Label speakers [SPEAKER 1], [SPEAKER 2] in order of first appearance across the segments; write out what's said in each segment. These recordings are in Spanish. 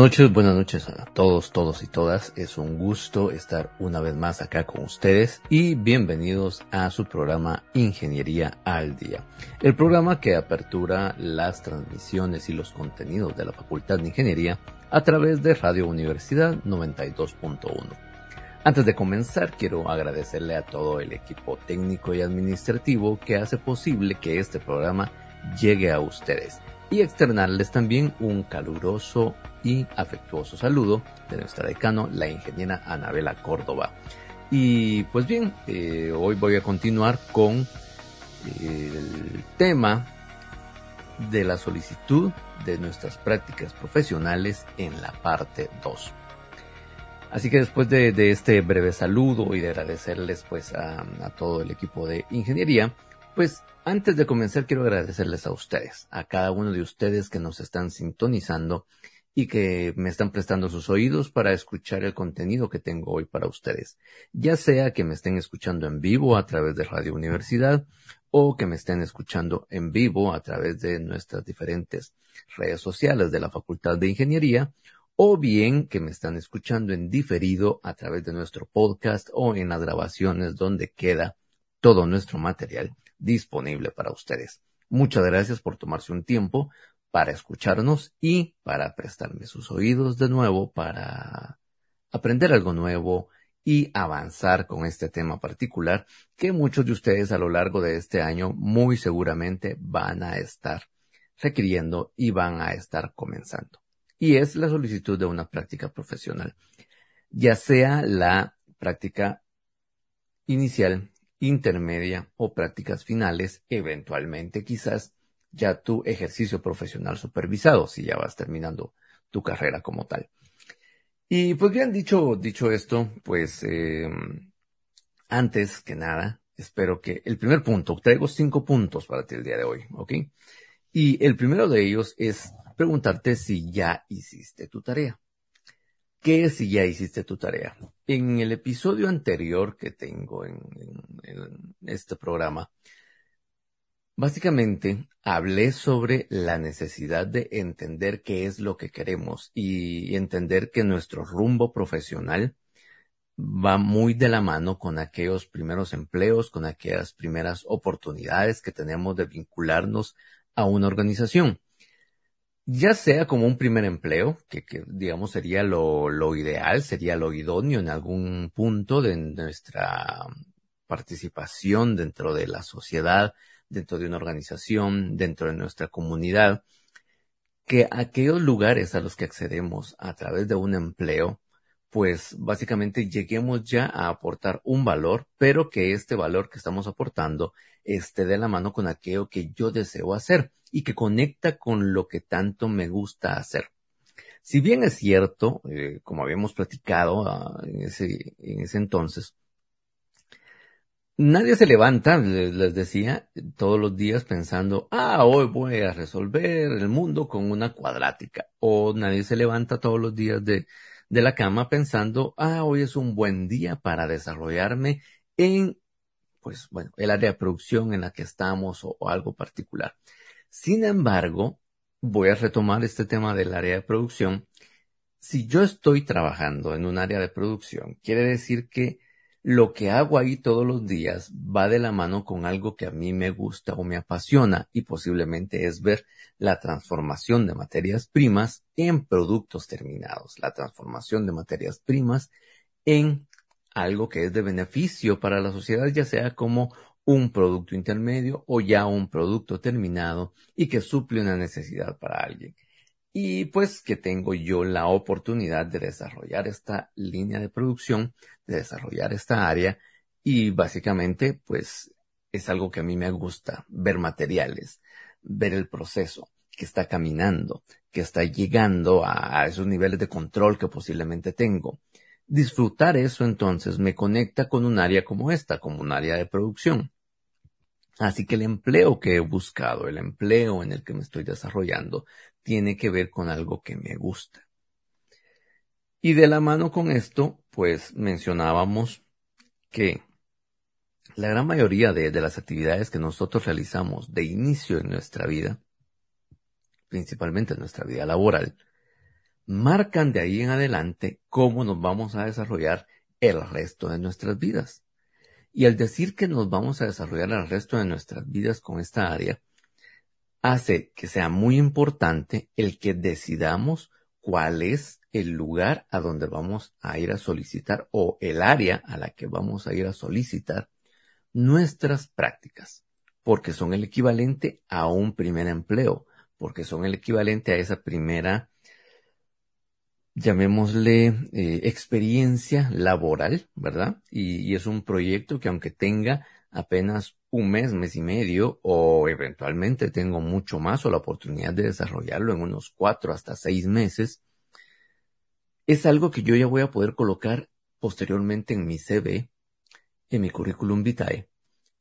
[SPEAKER 1] Noches, buenas noches a todos, todos y todas. Es un gusto estar una vez más acá con ustedes y bienvenidos a su programa Ingeniería al Día. El programa que apertura las transmisiones y los contenidos de la Facultad de Ingeniería a través de Radio Universidad 92.1. Antes de comenzar, quiero agradecerle a todo el equipo técnico y administrativo que hace posible que este programa llegue a ustedes y externarles también un caluroso y afectuoso saludo de nuestra decano, la ingeniera Anabela Córdoba. Y pues bien, eh, hoy voy a continuar con el tema de la solicitud de nuestras prácticas profesionales en la parte 2. Así que después de, este breve saludo y de agradecerles pues a todo el equipo de ingeniería, pues antes de comenzar quiero agradecerles a ustedes, a cada uno de ustedes que nos están sintonizando y que me están prestando sus oídos para escuchar el contenido que tengo hoy para ustedes, ya sea que me estén escuchando en vivo a través de Radio Universidad o que me estén escuchando en vivo a través de nuestras diferentes redes sociales de la Facultad de Ingeniería o bien que me están escuchando en diferido a través de nuestro podcast o en las grabaciones donde queda todo nuestro material disponible para ustedes. Muchas gracias por tomarse un tiempo para escucharnos y para prestarme sus oídos de nuevo para aprender algo nuevo y avanzar con este tema particular que muchos de ustedes a lo largo de este año muy seguramente van a estar requiriendo y van a estar comenzando. Y es la solicitud de una práctica profesional, ya sea la práctica inicial, intermedia o prácticas finales, eventualmente quizás ya tu ejercicio profesional supervisado, si ya vas terminando tu carrera como tal. Y pues bien, dicho, dicho esto, pues eh, antes que nada, espero que el primer punto, traigo cinco puntos para ti el día de hoy, ¿ok? Y el primero de ellos es preguntarte si ya hiciste tu tarea. ¿Qué es si ya hiciste tu tarea? En el episodio anterior que tengo en este programa, Básicamente, hablé sobre la necesidad de entender qué es lo que queremos y entender que nuestro rumbo profesional va muy de la mano con aquellos primeros empleos, con aquellas primeras oportunidades que tenemos de vincularnos a una organización. Ya sea como un primer empleo, que, digamos sería lo, lo ideal, sería lo idóneo en algún punto de nuestra participación dentro de la sociedad, dentro de una organización, dentro de nuestra comunidad, que aquellos lugares a los que accedemos a través de un empleo, pues básicamente lleguemos ya a aportar un valor, pero que este valor que estamos aportando esté de la mano con aquello que yo deseo hacer y que conecta con lo que tanto me gusta hacer. Si bien es cierto, eh, como habíamos platicado ah, en, ese, en ese entonces, Nadie se levanta, les decía, todos los días pensando, ah, hoy voy a resolver el mundo con una cuadrática. O nadie se levanta todos los días de, de la cama pensando, ah, hoy es un buen día para desarrollarme en, pues bueno, el área de producción en la que estamos o, o algo particular. Sin embargo, voy a retomar este tema del área de producción. Si yo estoy trabajando en un área de producción, quiere decir que lo que hago ahí todos los días va de la mano con algo que a mí me gusta o me apasiona y posiblemente es ver la transformación de materias primas en productos terminados, la transformación de materias primas en algo que es de beneficio para la sociedad, ya sea como un producto intermedio o ya un producto terminado y que suple una necesidad para alguien y pues que tengo yo la oportunidad de desarrollar esta línea de producción, de desarrollar esta área y básicamente pues es algo que a mí me gusta, ver materiales, ver el proceso que está caminando, que está llegando a, esos niveles de control que posiblemente tengo. Disfrutar eso entonces me conecta con un área como esta, como un área de producción. Así que el empleo que he buscado, el empleo en el que me estoy desarrollando, tiene que ver con algo que me gusta. Y de la mano con esto, pues mencionábamos que la gran mayoría de, las actividades que nosotros realizamos de inicio en nuestra vida, principalmente en nuestra vida laboral, marcan de ahí en adelante cómo nos vamos a desarrollar el resto de nuestras vidas. Y al decir que nos vamos a desarrollar el resto de nuestras vidas con esta área, hace que sea muy importante el que decidamos cuál es el lugar a donde vamos a ir a solicitar o el área a la que vamos a ir a solicitar nuestras prácticas, porque son el equivalente a un primer empleo, porque son el equivalente a esa primera, llamémosle, eh, experiencia laboral, ¿verdad? y es un proyecto que aunque tenga apenas un mes, mes y medio, o eventualmente tengo mucho más o la oportunidad de desarrollarlo en unos cuatro hasta seis meses, es algo que yo ya voy a poder colocar posteriormente en mi CV, en mi currículum vitae,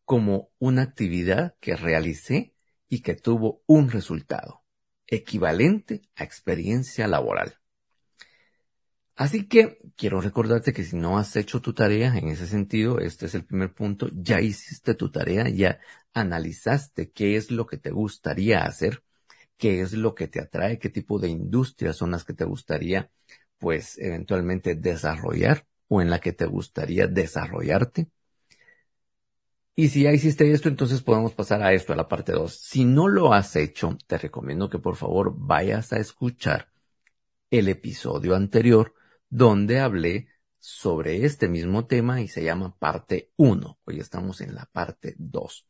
[SPEAKER 1] como una actividad que realicé y que tuvo un resultado equivalente a experiencia laboral. Así que quiero recordarte que si no has hecho tu tarea en ese sentido, este es el primer punto, ya hiciste tu tarea, ya analizaste qué es lo que te gustaría hacer, qué es lo que te atrae, qué tipo de industrias son las que te gustaría, pues, eventualmente desarrollar o en la que te gustaría desarrollarte. Y si ya hiciste esto, entonces podemos pasar a esto, a la parte 2. Si no lo has hecho, te recomiendo que por favor vayas a escuchar el episodio anterior donde hablé sobre este mismo tema y se llama parte 1. Hoy estamos en la parte 2.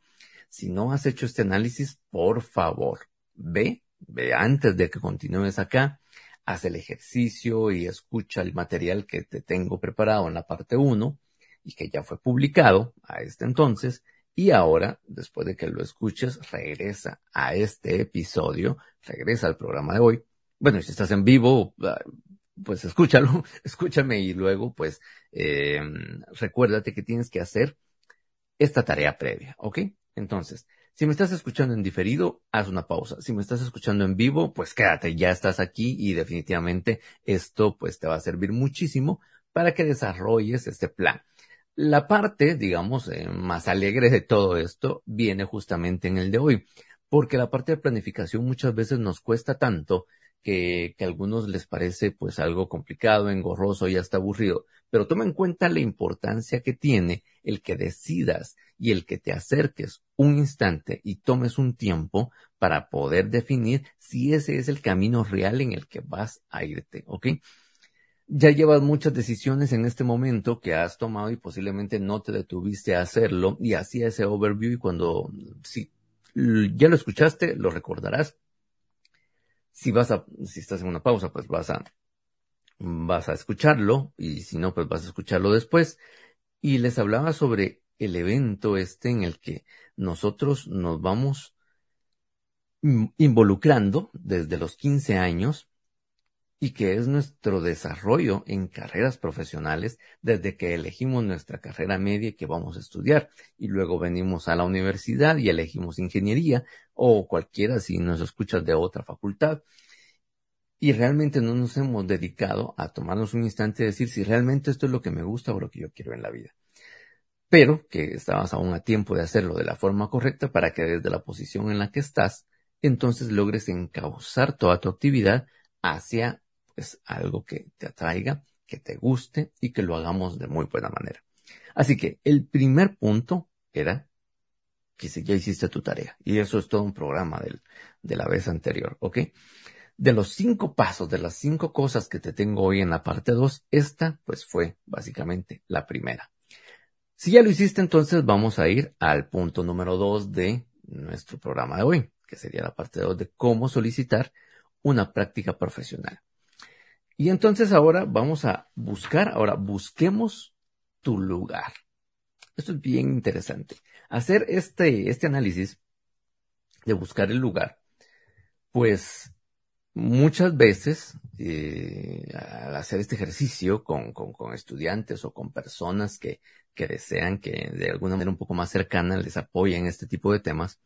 [SPEAKER 1] Si no has hecho este análisis, por favor, ve, ve antes de que continúes acá, haz el ejercicio y escucha el material que te tengo preparado en la parte 1 y que ya fue publicado a este entonces. Y ahora, después de que lo escuches, regresa a este episodio, regresa al programa de hoy. Bueno, si estás en vivo, pues escúchalo, escúchame y luego pues eh, recuérdate que tienes que hacer esta tarea previa, ¿ok? Entonces, si me estás escuchando en diferido, haz una pausa. Si me estás escuchando en vivo, pues quédate, ya estás aquí y definitivamente esto pues te va a servir muchísimo para que desarrolles este plan. La parte, digamos, eh, más alegre de todo esto viene justamente en el de hoy, porque la parte de planificación muchas veces nos cuesta tanto que, que, a algunos les parece pues algo complicado, engorroso y hasta aburrido, pero toma en cuenta la importancia que tiene el que decidas y el que te acerques un instante y tomes un tiempo para poder definir si ese es el camino real en el que vas a irte, ¿ok? Ya llevas muchas decisiones en este momento que has tomado y posiblemente no te detuviste a hacerlo y hacía ese overview y cuando, si ya lo escuchaste, lo recordarás, si vas a, si estás en una pausa, pues vas a, vas a escucharlo y si no, pues vas a escucharlo después. Y les hablaba sobre el evento este en el que nosotros nos vamos involucrando desde los 15 años y que es nuestro desarrollo en carreras profesionales desde que elegimos nuestra carrera media que vamos a estudiar y luego venimos a la universidad y elegimos ingeniería o cualquiera si nos escuchas de otra facultad y realmente no nos hemos dedicado a tomarnos un instante y decir si realmente esto es lo que me gusta o lo que yo quiero en la vida. Pero que estabas aún a tiempo de hacerlo de la forma correcta para que desde la posición en la que estás, entonces logres encauzar toda tu actividad hacia es algo que te atraiga, que te guste y que lo hagamos de muy buena manera. Así que el primer punto era que si ya hiciste tu tarea. Y eso es todo un programa de la vez anterior, ¿ok? De los cinco pasos, de las cinco cosas que te tengo hoy en la parte 2, esta pues fue básicamente la primera. Si ya lo hiciste, entonces vamos a ir al punto número 2 de nuestro programa de hoy, que sería la parte 2 de cómo solicitar una práctica profesional. Y entonces ahora vamos a buscar, ahora busquemos tu lugar. Esto es bien interesante. Hacer este, este análisis de buscar el lugar, pues muchas veces eh, al hacer este ejercicio con, con, estudiantes o con personas que, que desean que de alguna manera un poco más cercana les apoyen este tipo de temas,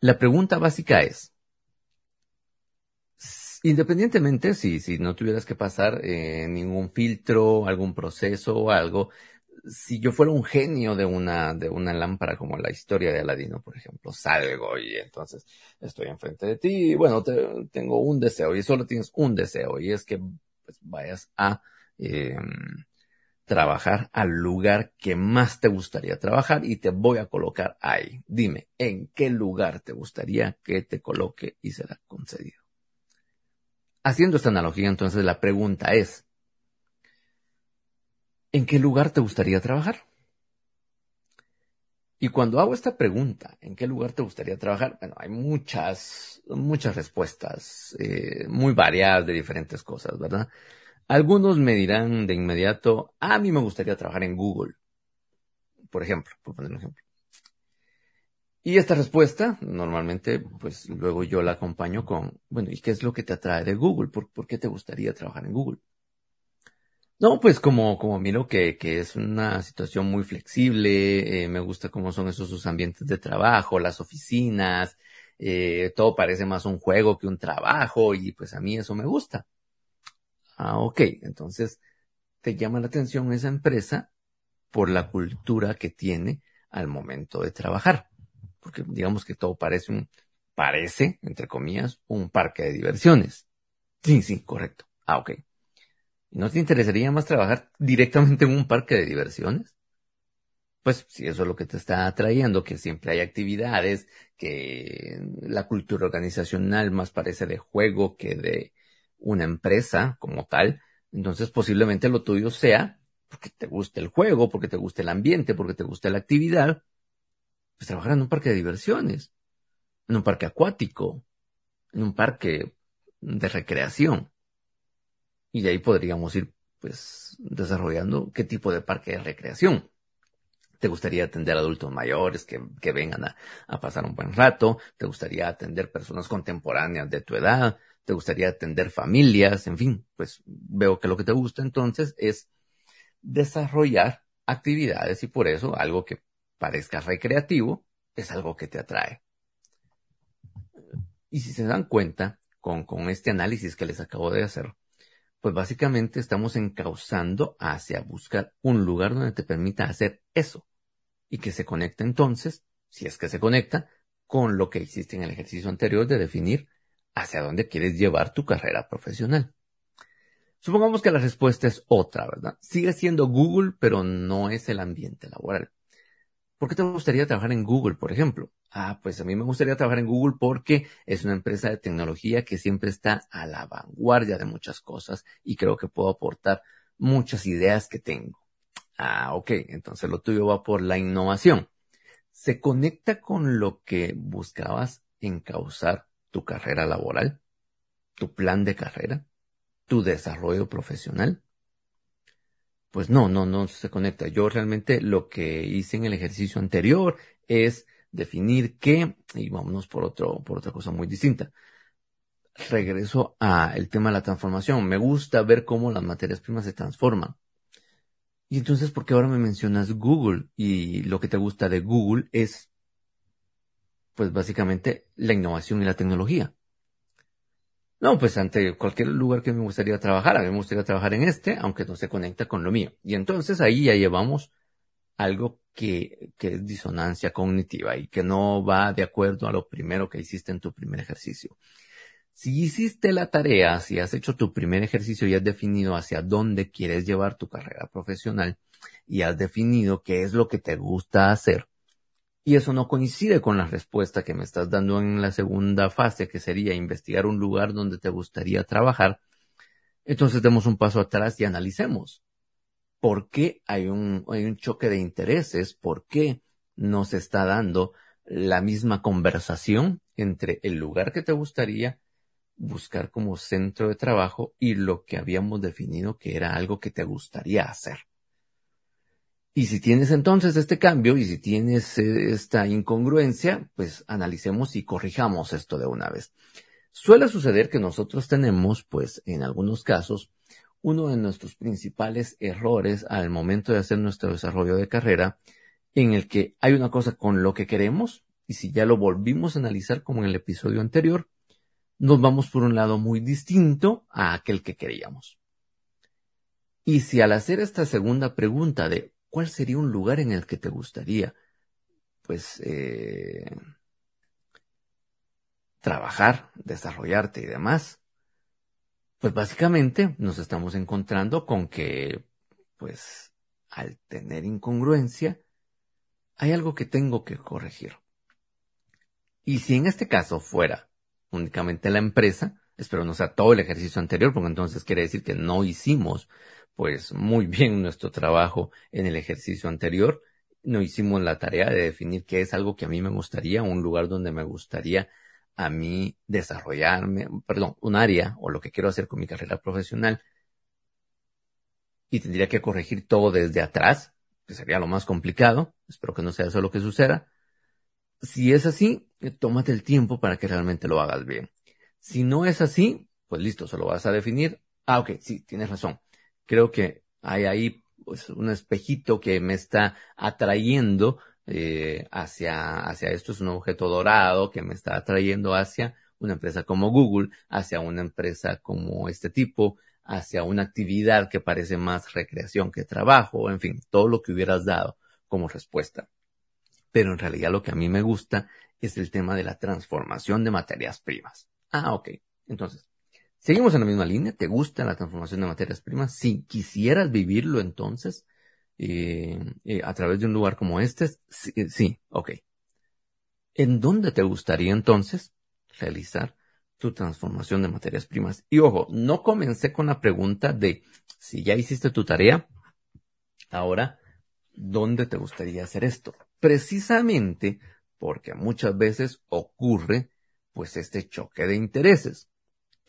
[SPEAKER 1] la pregunta básica es, Independientemente si, si no tuvieras que pasar eh, ningún filtro, algún proceso o algo, si yo fuera un genio de una, de una lámpara como la historia de Aladino, por ejemplo, salgo y entonces estoy enfrente de ti y bueno, tengo un deseo y solo tienes un deseo y es que pues, vayas a eh, trabajar al lugar que más te gustaría trabajar y te voy a colocar ahí. Dime, ¿en qué lugar te gustaría que te coloque y será concedido? Haciendo esta analogía, entonces la pregunta es, ¿en qué lugar te gustaría trabajar? Y cuando hago esta pregunta, ¿en qué lugar te gustaría trabajar? Bueno, hay muchas, muchas respuestas, eh, muy variadas de diferentes cosas, ¿verdad? Algunos me dirán de inmediato, a mí me gustaría trabajar en Google, por ejemplo, por poner un ejemplo. Y esta respuesta, normalmente, pues luego yo la acompaño con, bueno, ¿y qué es lo que te atrae de Google? ¿Por, qué te gustaría trabajar en Google? No, pues como, como miro que, que es una situación muy flexible, eh, me gusta cómo son esos sus ambientes de trabajo, las oficinas, eh, todo parece más un juego que un trabajo y pues a mí eso me gusta. Ah, ok, entonces te llama la atención esa empresa por la cultura que tiene al momento de trabajar porque digamos que todo parece un, parece, entre comillas, un parque de diversiones. Sí, sí, correcto. Ah, ok. ¿No te interesaría más trabajar directamente en un parque de diversiones? Pues si eso es lo que te está atrayendo, que siempre hay actividades, que la cultura organizacional más parece de juego que de una empresa como tal, entonces posiblemente lo tuyo sea porque te guste el juego, porque te guste el ambiente, porque te guste la actividad, pues trabajar en un parque de diversiones, en un parque acuático, en un parque de recreación. Y de ahí podríamos ir, pues, desarrollando qué tipo de parque de recreación. ¿Te gustaría atender adultos mayores que, que vengan a, a, pasar un buen rato? ¿Te gustaría atender personas contemporáneas de tu edad? ¿Te gustaría atender familias? En fin, pues veo que lo que te gusta entonces es desarrollar actividades y por eso algo que parezca recreativo, es algo que te atrae. Y si se dan cuenta, con, con este análisis que les acabo de hacer, pues básicamente estamos encauzando hacia buscar un lugar donde te permita hacer eso y que se conecte entonces, si es que se conecta, con lo que hiciste en el ejercicio anterior de definir hacia dónde quieres llevar tu carrera profesional. Supongamos que la respuesta es otra, ¿verdad? Sigue siendo Google, pero no es el ambiente laboral. ¿Por qué te gustaría trabajar en Google, por ejemplo? Ah, pues a mí me gustaría trabajar en Google porque es una empresa de tecnología que siempre está a la vanguardia de muchas cosas y creo que puedo aportar muchas ideas que tengo. Ah, ok, entonces lo tuyo va por la innovación. ¿Se conecta con lo que buscabas encauzar tu carrera laboral, tu plan de carrera, tu desarrollo profesional? Pues no, no, no se conecta. Yo realmente lo que hice en el ejercicio anterior es definir qué, y vámonos por otro, por otra cosa muy distinta. Regreso a el tema de la transformación. Me gusta ver cómo las materias primas se transforman. Y entonces, ¿por qué ahora me mencionas Google? Y lo que te gusta de Google es, pues básicamente, la innovación y la tecnología. No, pues ante cualquier lugar que me gustaría trabajar, a mí me gustaría trabajar en este, aunque no se conecta con lo mío. Y entonces ahí ya llevamos algo que, que es disonancia cognitiva y que no va de acuerdo a lo primero que hiciste en tu primer ejercicio. Si hiciste la tarea, si has hecho tu primer ejercicio y has definido hacia dónde quieres llevar tu carrera profesional y has definido qué es lo que te gusta hacer, y eso no coincide con la respuesta que me estás dando en la segunda fase, que sería investigar un lugar donde te gustaría trabajar, entonces demos un paso atrás y analicemos. ¿Por qué hay un, choque de intereses? ¿Por qué no se está dando la misma conversación entre el lugar que te gustaría buscar como centro de trabajo y lo que habíamos definido que era algo que te gustaría hacer? Y si tienes entonces este cambio y si tienes eh, esta incongruencia, pues analicemos y corrijamos esto de una vez. Suele suceder que nosotros tenemos, pues en algunos casos, uno de nuestros principales errores al momento de hacer nuestro desarrollo de carrera, en el que hay una cosa con lo que queremos, y si ya lo volvimos a analizar como en el episodio anterior, nos vamos por un lado muy distinto a aquel que queríamos. Y si al hacer esta segunda pregunta de ¿cuál sería un lugar en el que te gustaría, pues, eh, trabajar, desarrollarte y demás? Pues básicamente nos estamos encontrando con que, pues, al tener incongruencia, hay algo que tengo que corregir. Y si en este caso fuera únicamente la empresa, espero no sea todo el ejercicio anterior, porque entonces quiere decir que no hicimos pues muy bien nuestro trabajo en el ejercicio anterior, no hicimos la tarea de definir qué es algo que a mí me gustaría, un lugar donde me gustaría a mí desarrollarme, perdón, un área o lo que quiero hacer con mi carrera profesional y tendría que corregir todo desde atrás, que sería lo más complicado, espero que no sea eso lo que suceda. Si es así, tómate el tiempo para que realmente lo hagas bien. Si no es así, pues listo, solo vas a definir. Ah, ok, sí, tienes razón. Creo que hay ahí pues, un espejito que me está atrayendo eh, hacia, hacia esto. Es un objeto dorado que me está atrayendo hacia una empresa como Google, hacia una empresa como este tipo, hacia una actividad que parece más recreación que trabajo, en fin, todo lo que hubieras dado como respuesta. Pero en realidad lo que a mí me gusta es el tema de la transformación de materias primas. Ah, ok. Entonces, seguimos en la misma línea. ¿Te gusta la transformación de materias primas? Si quisieras vivirlo entonces, eh, eh, a través de un lugar como este, sí, eh, sí, ok. ¿En dónde te gustaría entonces realizar tu transformación de materias primas? Y ojo, no comencé con la pregunta de si ya hiciste tu tarea, ahora, ¿dónde te gustaría hacer esto? Precisamente porque muchas veces ocurre pues este choque de intereses.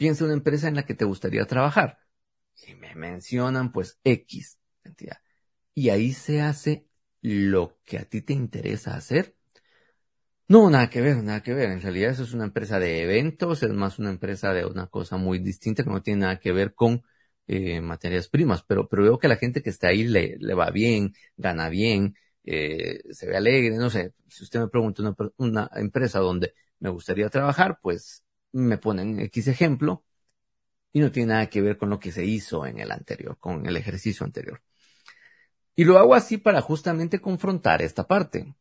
[SPEAKER 1] Piensa una empresa en la que te gustaría trabajar y me mencionan pues X entidad. Y ahí se hace lo que a ti te interesa hacer. No, nada que ver, nada que ver. En realidad eso es una empresa de eventos, es más una empresa de una cosa muy distinta que no tiene nada que ver con eh, materias primas. Pero, pero veo que la gente que está ahí le, le va bien, gana bien, eh, se ve alegre, no sé. Si usted me pregunta una, una empresa donde me gustaría trabajar, pues me ponen X ejemplo y no tiene nada que ver con lo que se hizo en el anterior, con el ejercicio anterior. Y lo hago así para justamente confrontar esta parte,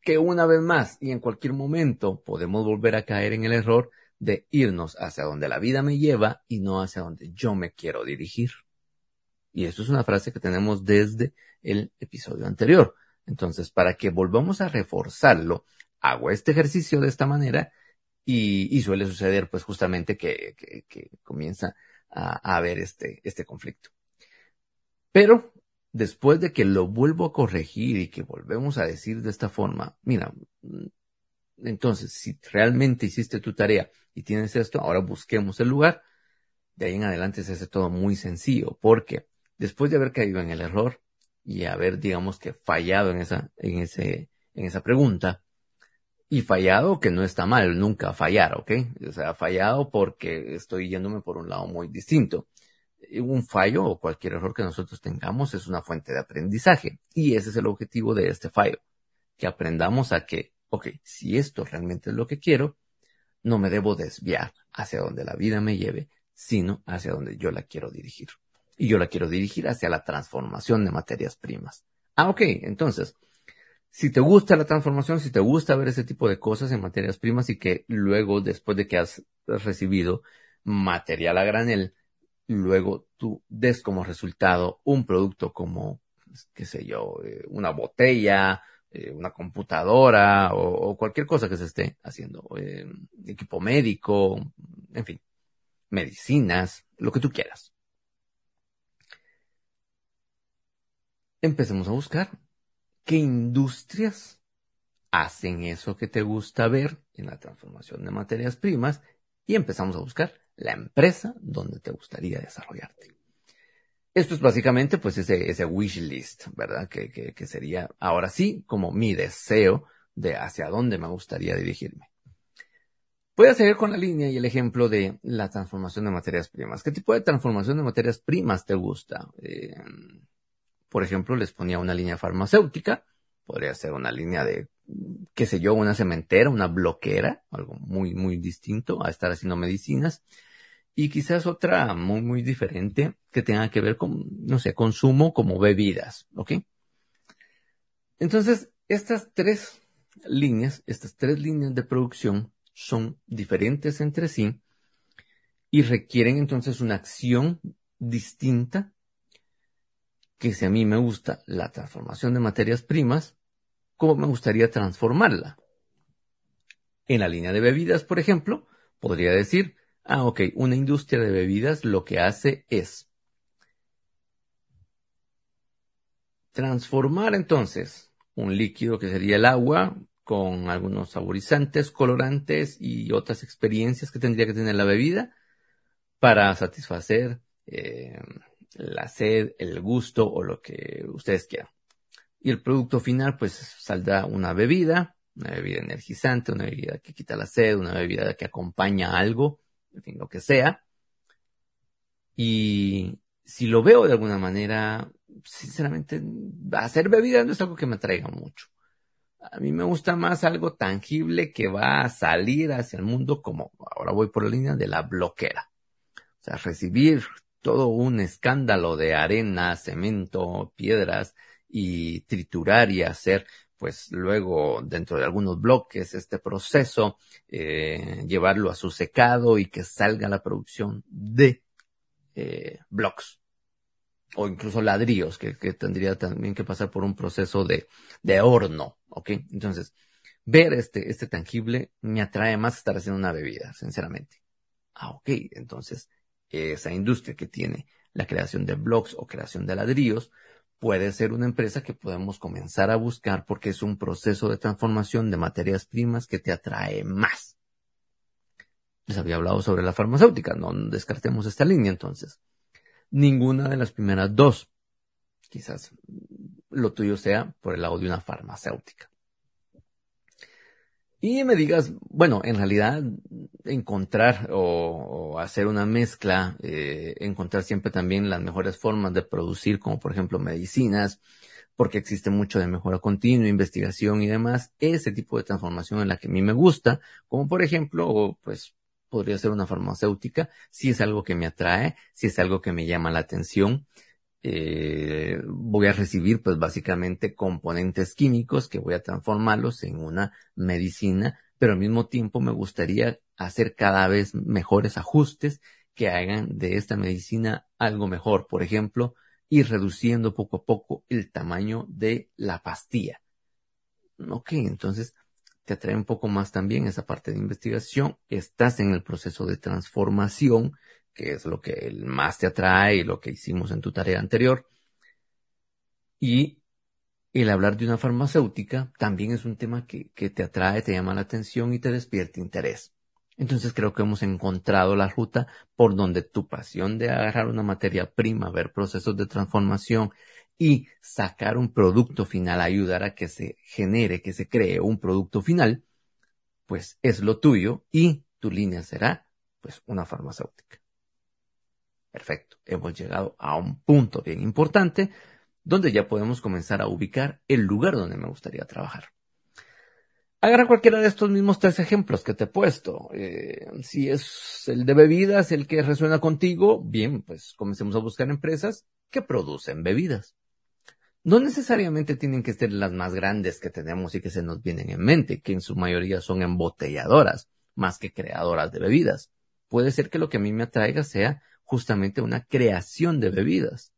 [SPEAKER 1] que una vez más y en cualquier momento podemos volver a caer en el error de irnos hacia donde la vida me lleva y no hacia donde yo me quiero dirigir. Y eso es una frase que tenemos desde el episodio anterior. Entonces, para que volvamos a reforzarlo, hago este ejercicio de esta manera y, suele suceder pues justamente que, comienza a, a, haber este, este conflicto. Pero después de que lo vuelvo a corregir y que volvemos a decir de esta forma, mira, mm, entonces si realmente hiciste tu tarea y tienes esto, ahora busquemos el lugar, de ahí en adelante se hace todo muy sencillo, porque después de haber caído en el error y haber, digamos que fallado en esa, en ese, en esa pregunta, y fallado que no está mal, nunca fallar, ¿ok? O sea, fallado porque estoy yéndome por un lado muy distinto. Un fallo o cualquier error que nosotros tengamos es una fuente de aprendizaje. Y ese es el objetivo de este fallo. Que aprendamos a que, ok, si esto realmente es lo que quiero, no me debo desviar hacia donde la vida me lleve, sino hacia donde yo la quiero dirigir. Y yo la quiero dirigir hacia la transformación de materias primas. Ah, ok, entonces, si te gusta la transformación, si te gusta ver ese tipo de cosas en materias primas y que luego, después de que has recibido material a granel, luego tú des como resultado un producto como, qué sé yo, eh, una botella, eh, una computadora o, cualquier cosa que se esté haciendo, eh, equipo médico, en fin, medicinas, lo que tú quieras. Empecemos a buscar qué industrias hacen eso que te gusta ver en la transformación de materias primas y empezamos a buscar la empresa donde te gustaría desarrollarte. Esto es básicamente pues ese, ese wish list, ¿verdad? Que, que, que sería ahora sí como mi deseo de hacia dónde me gustaría dirigirme. Voy a seguir con la línea y el ejemplo de la transformación de materias primas. ¿Qué tipo de transformación de materias primas te gusta? Eh, por ejemplo, les ponía una línea farmacéutica, podría ser una línea de, qué sé yo, una cementera, una bloquera, algo muy, muy distinto a estar haciendo medicinas. Y quizás otra muy, muy diferente que tenga que ver con, no sé, consumo como bebidas, ¿ok? Entonces, estas tres líneas, estas tres líneas de producción son diferentes entre sí y requieren entonces una acción distinta que si a mí me gusta la transformación de materias primas, ¿cómo me gustaría transformarla? En la línea de bebidas, por ejemplo, podría decir, ah, ok, una industria de bebidas lo que hace es transformar entonces un líquido que sería el agua con algunos saborizantes, colorantes y otras experiencias que tendría que tener la bebida para satisfacer eh, la sed, el gusto o lo que ustedes quieran. Y el producto final pues saldrá una bebida, una bebida energizante, una bebida que quita la sed, una bebida que acompaña algo, en fin, lo que sea. Y si lo veo de alguna manera, sinceramente, hacer bebida no es algo que me atraiga mucho. A mí me gusta más algo tangible que va a salir hacia el mundo como ahora voy por la línea de la bloquera. O sea, recibir todo un escándalo de arena, cemento, piedras y triturar y hacer pues luego dentro de algunos bloques este proceso, eh, llevarlo a su secado y que salga la producción de eh, blocks o incluso ladrillos que, que, tendría también que pasar por un proceso de, de horno, ¿ok? Entonces, ver este, este tangible me atrae más estar haciendo una bebida, sinceramente. Ah, ok, entonces esa industria que tiene la creación de blogs o creación de ladrillos puede ser una empresa que podemos comenzar a buscar porque es un proceso de transformación de materias primas que te atrae más. Les había hablado sobre la farmacéutica, no descartemos esta línea entonces ninguna de las primeras dos. Quizás lo tuyo sea por el lado de una farmacéutica. Y me digas, bueno, en realidad encontrar o, hacer una mezcla, eh, encontrar siempre también las mejores formas de producir, como por ejemplo medicinas, porque existe mucho de mejora continua, investigación y demás, ese tipo de transformación en la que a mí me gusta, como por ejemplo, pues podría ser una farmacéutica, si es algo que me atrae, si es algo que me llama la atención. Eh, voy a recibir pues básicamente componentes químicos que voy a transformarlos en una medicina, pero al mismo tiempo me gustaría hacer cada vez mejores ajustes que hagan de esta medicina algo mejor. Por ejemplo, ir reduciendo poco a poco el tamaño de la pastilla. Ok, entonces te atrae un poco más también esa parte de investigación, estás en el proceso de transformación, que es lo que más te atrae y lo que hicimos en tu tarea anterior. Y el hablar de una farmacéutica también es un tema que, que te atrae, te llama la atención y te despierta interés. Entonces creo que hemos encontrado la ruta por donde tu pasión de agarrar una materia prima, ver procesos de transformación y sacar un producto final, ayudar a que se genere, que se cree un producto final, pues es lo tuyo y tu línea será pues una farmacéutica. Perfecto, hemos llegado a un punto bien importante donde ya podemos comenzar a ubicar el lugar donde me gustaría trabajar. Agarra cualquiera de estos mismos tres ejemplos que te he puesto. Eh, si es el de bebidas el que resuena contigo, bien, pues comencemos a buscar empresas que producen bebidas no necesariamente tienen que ser las más grandes que tenemos y que se nos vienen en mente, que en su mayoría son embotelladoras, más que creadoras de bebidas. Puede ser que lo que a mí me atraiga sea justamente una creación de bebidas.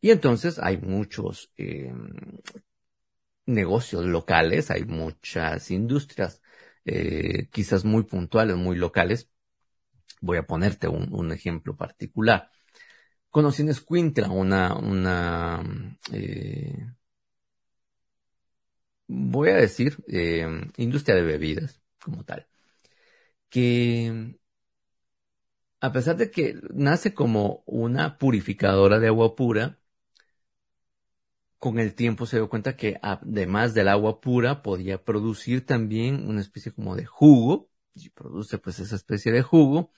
[SPEAKER 1] Y entonces hay muchos eh, negocios locales, hay muchas industrias, eh, quizás muy puntuales, muy locales. Voy a ponerte un, ejemplo particular conocí en una, una eh, voy a decir, industria de bebidas como tal, que a pesar de que nace como una purificadora de agua pura, con el tiempo se dio cuenta que además del agua pura podía producir también una especie como de jugo, y produce pues esa especie de jugo,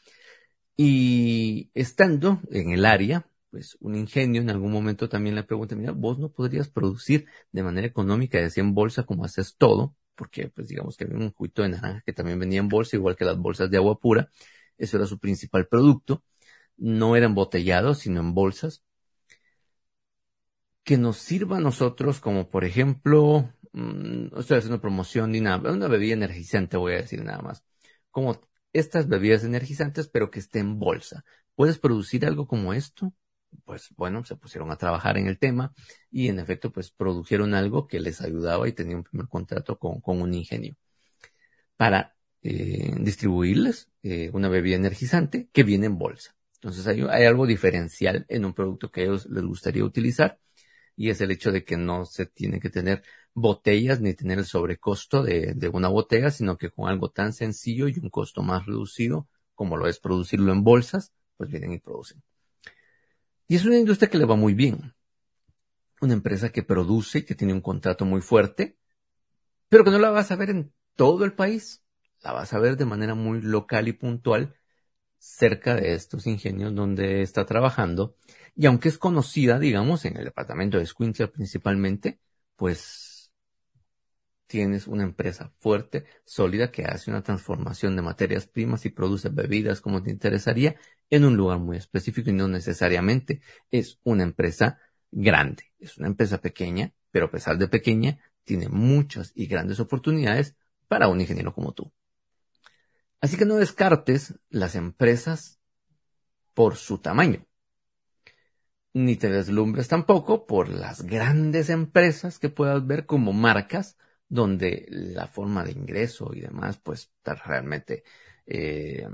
[SPEAKER 1] y estando en el área, pues un ingenio en algún momento también le pregunta, mira, vos no podrías producir de manera económica y así en bolsa como haces todo, porque pues digamos que había un juguito de naranja que también venía en bolsa, igual que las bolsas de agua pura, eso era su principal producto, no era embotellado, sino en bolsas. que nos sirva a nosotros como, por ejemplo, no estoy haciendo promoción ni nada, una bebida energizante voy a decir nada más, como estas bebidas energizantes, pero que esté en bolsa. ¿Puedes producir algo como esto? Pues bueno, se pusieron a trabajar en el tema y en efecto, pues produjeron algo que les ayudaba y tenía un primer contrato con, con un ingenio para eh, distribuirles eh, una bebida energizante que viene en bolsa. Entonces hay, hay algo diferencial en un producto que a ellos les gustaría utilizar y es el hecho de que no se tiene que tener botellas ni tener el sobrecosto de, de, una botella, sino que con algo tan sencillo y un costo más reducido como lo es producirlo en bolsas, pues vienen y producen. Y es una industria que le va muy bien. Una empresa que produce y que tiene un contrato muy fuerte, pero que no la vas a ver en todo el país. La vas a ver de manera muy local y puntual cerca de estos ingenios donde está trabajando. Y aunque es conocida, digamos, en el departamento de Squincia principalmente, pues tienes una empresa fuerte, sólida, que hace una transformación de materias primas y produce bebidas como te interesaría en un lugar muy específico y no necesariamente es una empresa grande. Es una empresa pequeña, pero a pesar de pequeña, tiene muchas y grandes oportunidades para un ingeniero como tú. Así que no descartes las empresas por su tamaño. Ni te deslumbres tampoco por las grandes empresas que puedas ver como marcas donde la forma de ingreso y demás pues realmente eh,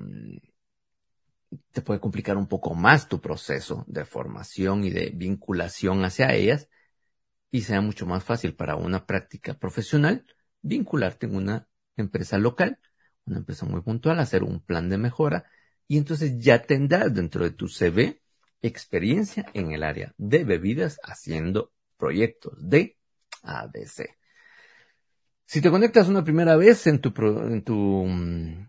[SPEAKER 1] te puede complicar un poco más tu proceso de formación y de vinculación hacia ellas y sea mucho más fácil para una práctica profesional vincularte en una empresa local una empresa muy puntual, hacer un plan de mejora y entonces ya tendrás dentro de tu CV experiencia en el área de bebidas haciendo proyectos de ABC. Si te conectas una primera vez en tu, en tu mm,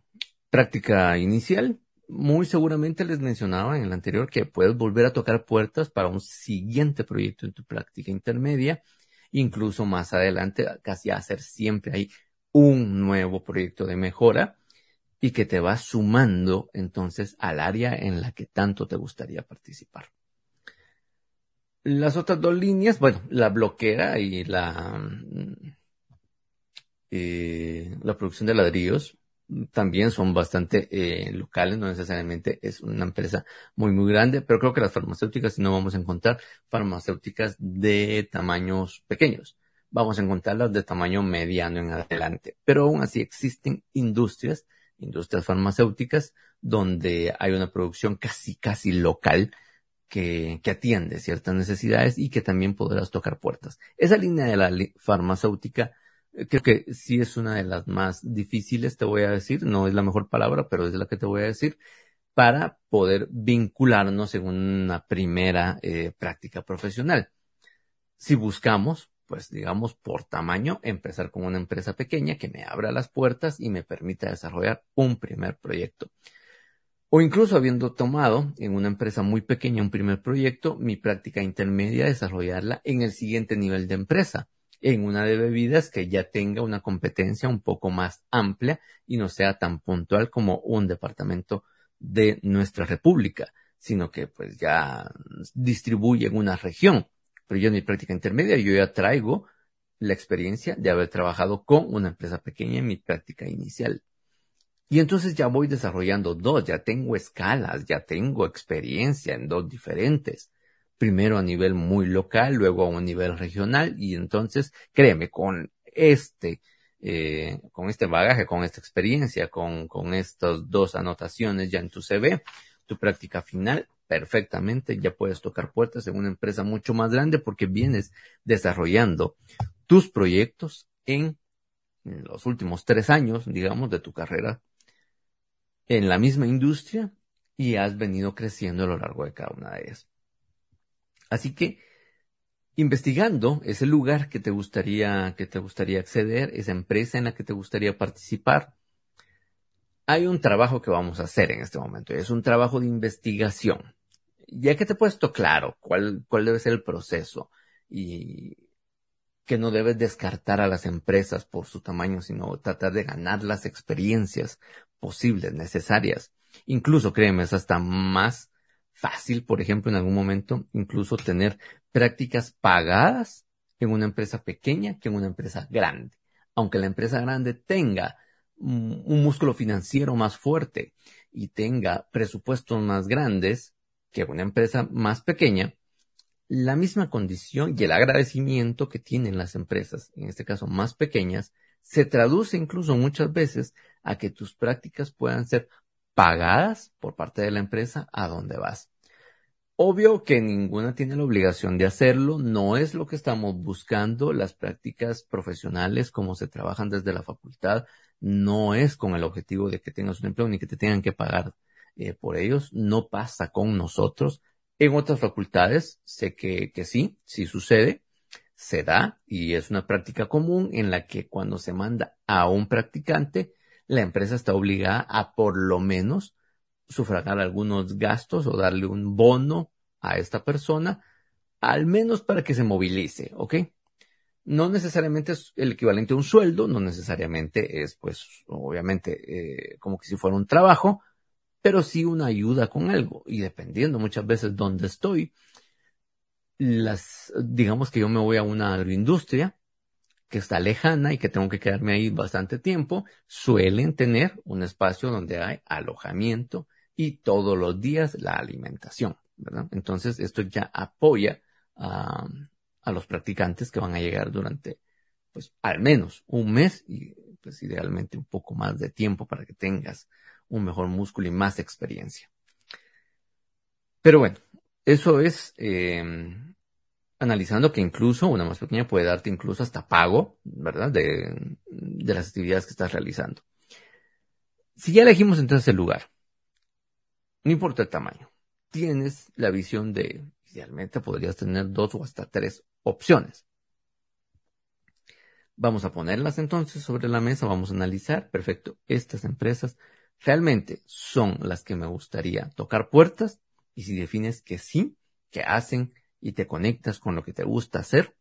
[SPEAKER 1] práctica inicial, muy seguramente les mencionaba en el anterior que puedes volver a tocar puertas para un siguiente proyecto en tu práctica intermedia, incluso más adelante, casi hacer siempre ahí un nuevo proyecto de mejora y que te va sumando entonces al área en la que tanto te gustaría participar. Las otras dos líneas, bueno, la bloquera y la, eh, la producción de ladrillos también son bastante eh, locales, no necesariamente es una empresa muy, muy grande, pero creo que las farmacéuticas, no vamos a encontrar farmacéuticas de tamaños pequeños vamos a encontrarlas de tamaño mediano en adelante. Pero aún así existen industrias, industrias farmacéuticas, donde hay una producción casi, casi local que, atiende ciertas necesidades y que también podrás tocar puertas. Esa línea de la farmacéutica eh, creo que sí es una de las más difíciles, te voy a decir, no es la mejor palabra, pero es la que te voy a decir, para poder vincularnos en una primera eh, práctica profesional. Si buscamos pues digamos, por tamaño, empezar con una empresa pequeña que me abra las puertas y me permita desarrollar un primer proyecto. O incluso habiendo tomado en una empresa muy pequeña un primer proyecto, mi práctica intermedia desarrollarla en el siguiente nivel de empresa, en una de bebidas que ya tenga una competencia un poco más amplia y no sea tan puntual como un departamento de nuestra república, sino que pues ya distribuye en una región pero yo en mi práctica intermedia yo ya traigo la experiencia de haber trabajado con una empresa pequeña en mi práctica inicial. Y entonces ya voy desarrollando dos, ya tengo escalas, ya tengo experiencia en dos diferentes. Primero a nivel muy local, luego a un nivel regional y entonces, créeme, con este, eh, con este bagaje, con esta experiencia, con, con estas dos anotaciones ya en tu CV, tu práctica final perfectamente, ya puedes tocar puertas en una empresa mucho más grande porque vienes desarrollando tus proyectos en los últimos tres años, digamos, de tu carrera en la misma industria y has venido creciendo a lo largo de cada una de ellas. Así que, investigando ese lugar que te gustaría, que te gustaría acceder, esa empresa en la que te gustaría participar, hay un trabajo que vamos a hacer en este momento. Es un trabajo de investigación ya que te he puesto claro cuál, cuál debe ser el proceso y que no debes descartar a las empresas por su tamaño, sino tratar de ganar las experiencias posibles, necesarias. Incluso, créeme, es hasta más fácil, por ejemplo, en algún momento, incluso tener prácticas pagadas en una empresa pequeña que en una empresa grande. Aunque la empresa grande tenga un músculo financiero más fuerte y tenga presupuestos más grandes que una empresa más pequeña, la misma condición y el agradecimiento que tienen las empresas, en este caso más pequeñas, se traduce incluso muchas veces a que tus prácticas puedan ser pagadas por parte de la empresa a donde vas. Obvio que ninguna tiene la obligación de hacerlo, no es lo que estamos buscando, las prácticas profesionales como se trabajan desde la facultad, no es con el objetivo de que tengas un empleo ni que te tengan que pagar eh, por ellos, no pasa con nosotros. En otras facultades sé que, que sí, sí sucede, se da y es una práctica común en la que cuando se manda a un practicante, la empresa está obligada a por lo menos sufragar algunos gastos o darle un bono a esta persona, al menos para que se movilice, ¿ok? No necesariamente es el equivalente a un sueldo, no necesariamente es, pues, obviamente, eh, como que si fuera un trabajo, pero sí una ayuda con algo. Y dependiendo muchas veces dónde estoy, las, digamos que yo me voy a una agroindustria que está lejana y que tengo que quedarme ahí bastante tiempo, suelen tener un espacio donde hay alojamiento, y todos los días la alimentación. Entonces esto ya apoya a, a los practicantes que van a llegar durante, pues, al menos un mes y, pues, idealmente un poco más de tiempo para que tengas un mejor músculo y más experiencia. Pero bueno, eso es eh, analizando que incluso una más pequeña puede darte incluso hasta pago, ¿verdad? De, de las actividades que estás realizando. Si ya elegimos entonces el lugar, no importa el tamaño. Tienes la visión de, idealmente podrías tener dos o hasta tres opciones. Vamos a ponerlas entonces sobre la mesa, vamos a analizar, perfecto, estas empresas realmente son las que me gustaría tocar puertas y si defines que sí, que hacen y te conectas con lo que te gusta hacer,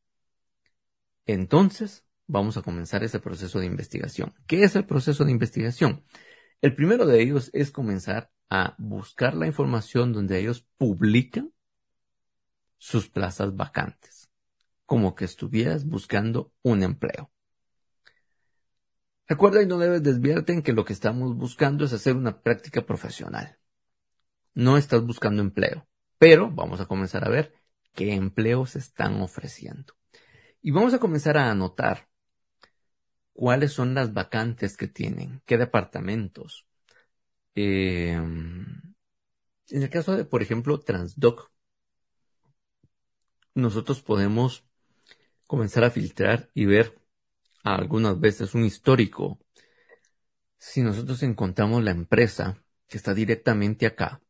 [SPEAKER 1] entonces vamos a comenzar ese proceso de investigación. ¿Qué es el proceso de investigación? El primero de ellos es comenzar a buscar la información donde ellos publican sus plazas vacantes, como que estuvieras buscando un empleo. Recuerda y no debes desviarte en que lo que estamos buscando es hacer una práctica profesional. No estás buscando empleo, pero vamos a comenzar a ver qué empleos están ofreciendo. Y vamos a comenzar a anotar cuáles son las vacantes que tienen, qué departamentos, Em, en el caso de, por ejemplo, Transdoc, nosotros podemos comenzar a filtrar y ver algunas veces un histórico. Si nosotros encontramos la empresa que está directamente acá,